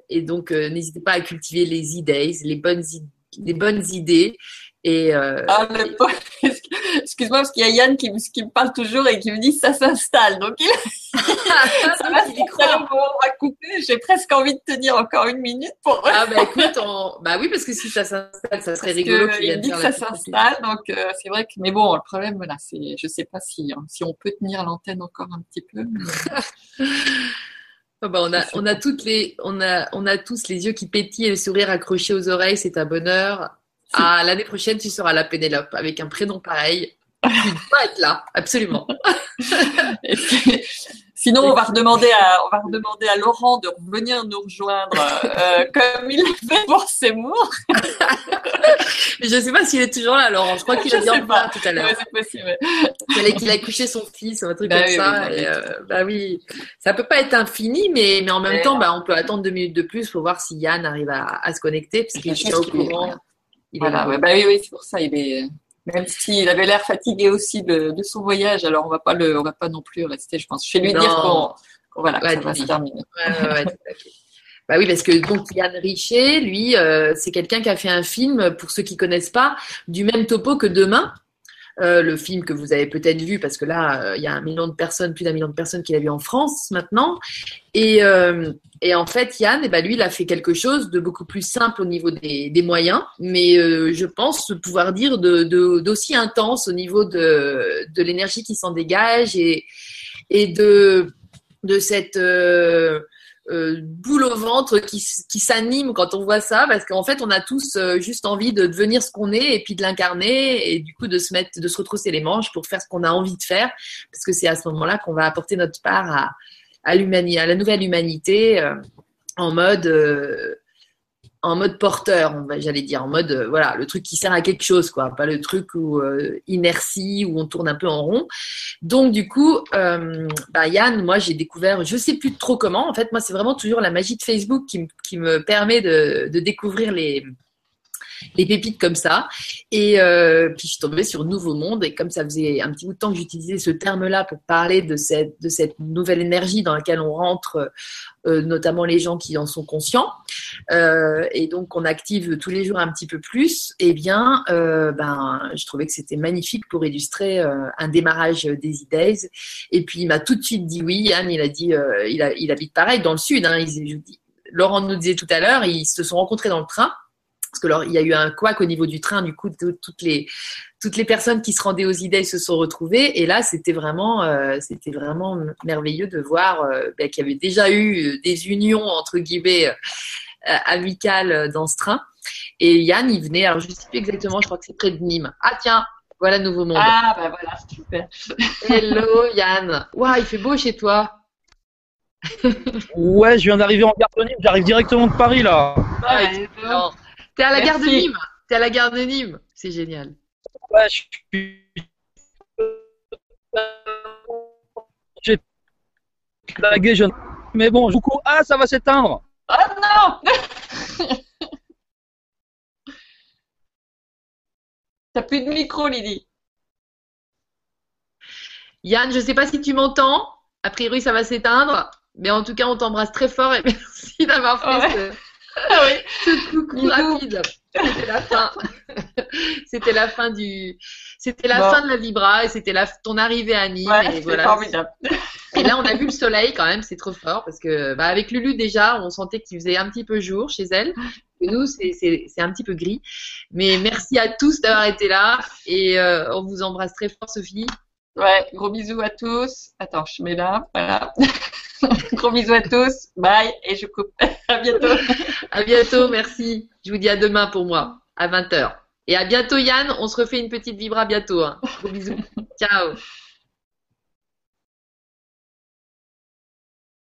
et donc n'hésitez pas à cultiver les idées, les bonnes les bonnes idées et, ah, excuse-moi, parce qu'il y a Yann qui, qui, me parle toujours et qui me dit ça s'installe. Donc, il, ça va, va couper. J'ai presque envie de tenir encore une minute pour. ah, bah écoute, on... bah oui, parce que si ça s'installe, ça serait rigolo qu'il Il dit que ça s'installe, donc euh, c'est vrai que. Mais bon, le problème, voilà, c'est. Je sais pas si, hein, si on peut tenir l'antenne encore un petit peu. Oh bah on a, on a toutes les, on a, on a tous les yeux qui pétillent et le sourire accroché aux oreilles, c'est un bonheur. Ah, l'année prochaine, tu seras la Pénélope avec un prénom pareil. Tu dois être là, absolument. Sinon, on va redemander à, on va redemander à Laurent de revenir nous rejoindre euh, comme il l'a fait pour Seymour. Je ne sais pas s'il est toujours là, Laurent. Je crois qu'il a dit en revoir tout à l'heure. c'est possible. Qu'il a couché son fils, un truc bah comme ça. Oui, et, euh, bah oui, ça peut pas être infini, mais, mais en même temps, bah, on peut attendre deux minutes de plus pour voir si Yann arrive à, à se connecter, parce qu'il est au courant. Voilà, bah oui, oui, c'est pour ça. Il est même s'il avait l'air fatigué aussi de, son voyage, alors on va pas le, on va pas non plus rester, je pense. Je vais lui dire qu'on, voilà, ça va se terminer. Bah oui, parce que donc Yann Richer, lui, euh, c'est quelqu'un qui a fait un film, pour ceux qui connaissent pas, du même topo que Demain. Euh, le film que vous avez peut-être vu, parce que là, euh, il y a un million de personnes, plus d'un million de personnes qui l'a vu en France maintenant. Et, euh, et en fait, Yann, eh ben, lui, il a fait quelque chose de beaucoup plus simple au niveau des, des moyens, mais je pense pouvoir dire d'aussi de, intense au niveau de, de l'énergie qui s'en dégage et, et de, de cette euh, boule au ventre qui, qui s'anime quand on voit ça, parce qu'en fait, on a tous euh, juste envie de devenir ce qu'on est et puis de l'incarner et du coup de se mettre, de se retrousser les manches pour faire ce qu'on a envie de faire, parce que c'est à ce moment-là qu'on va apporter notre part à, à à la nouvelle humanité euh, en mode en mode porteur, j'allais dire, en mode euh, voilà, le truc qui sert à quelque chose, quoi, pas le truc où euh, inertie où on tourne un peu en rond. Donc du coup, euh, bah, Yann, moi j'ai découvert, je sais plus trop comment. En fait, moi c'est vraiment toujours la magie de Facebook qui, qui me permet de, de découvrir les les pépites comme ça. Et euh, puis je suis tombée sur Nouveau Monde et comme ça faisait un petit bout de temps que j'utilisais ce terme-là pour parler de cette, de cette nouvelle énergie dans laquelle on rentre, euh, notamment les gens qui en sont conscients, euh, et donc on active tous les jours un petit peu plus, et eh bien, ben, je trouvais que c'était magnifique pour illustrer un démarrage des e Et puis il m'a tout de suite dit oui, Yann, il a dit, il, a, il habite pareil dans le sud. Hein, il, Laurent nous disait tout à l'heure, ils se sont rencontrés dans le train parce que alors, il y a eu un couac au niveau du train, du coup, toutes les toutes les personnes qui se rendaient aux idées se sont retrouvées. Et là, c'était vraiment, euh, c'était vraiment merveilleux de voir euh, ben, qu'il y avait déjà eu des unions entre guillemets euh, amicales dans ce train. Et Yann, il venait, alors je ne sais plus exactement, je crois que c'est près de Nîmes. Ah tiens, voilà Nouveau Monde. Ah bah voilà, super. Hello Yann. Waouh, il fait beau chez toi. ouais, je viens d'arriver en gare de Nîmes, j'arrive directement de Paris là. Ouais, T'es à la gare de Nîmes. T'es à la gare de Nîmes. C'est génial. Ouais, je suis. J'ai Mais bon, du coup, ah, ça va s'éteindre. Oh non T'as plus de micro, Lydie. Yann, je sais pas si tu m'entends. A priori, ça va s'éteindre. Mais en tout cas, on t'embrasse très fort et merci d'avoir fait ah oui. ce coucou rapide. C'était la fin. c'était la fin du. C'était la fin de la vibra et c'était la... ton arrivée à Nîmes. et voilà. Formidable. Et là, on a vu le soleil quand même, c'est trop fort parce que bah, avec Lulu déjà, on sentait qu'il faisait un petit peu jour chez elle. Et nous, c'est un petit peu gris. Mais merci à tous d'avoir été là et euh, on vous embrasse très fort, Sophie. Ouais, gros bisous à tous. Attends, je mets là, voilà. gros bisous à tous. Bye et je coupe. à bientôt. à bientôt, merci. Je vous dis à demain pour moi, à 20h. Et à bientôt Yann, on se refait une petite vibra bientôt. Hein. Gros bisous. Ciao.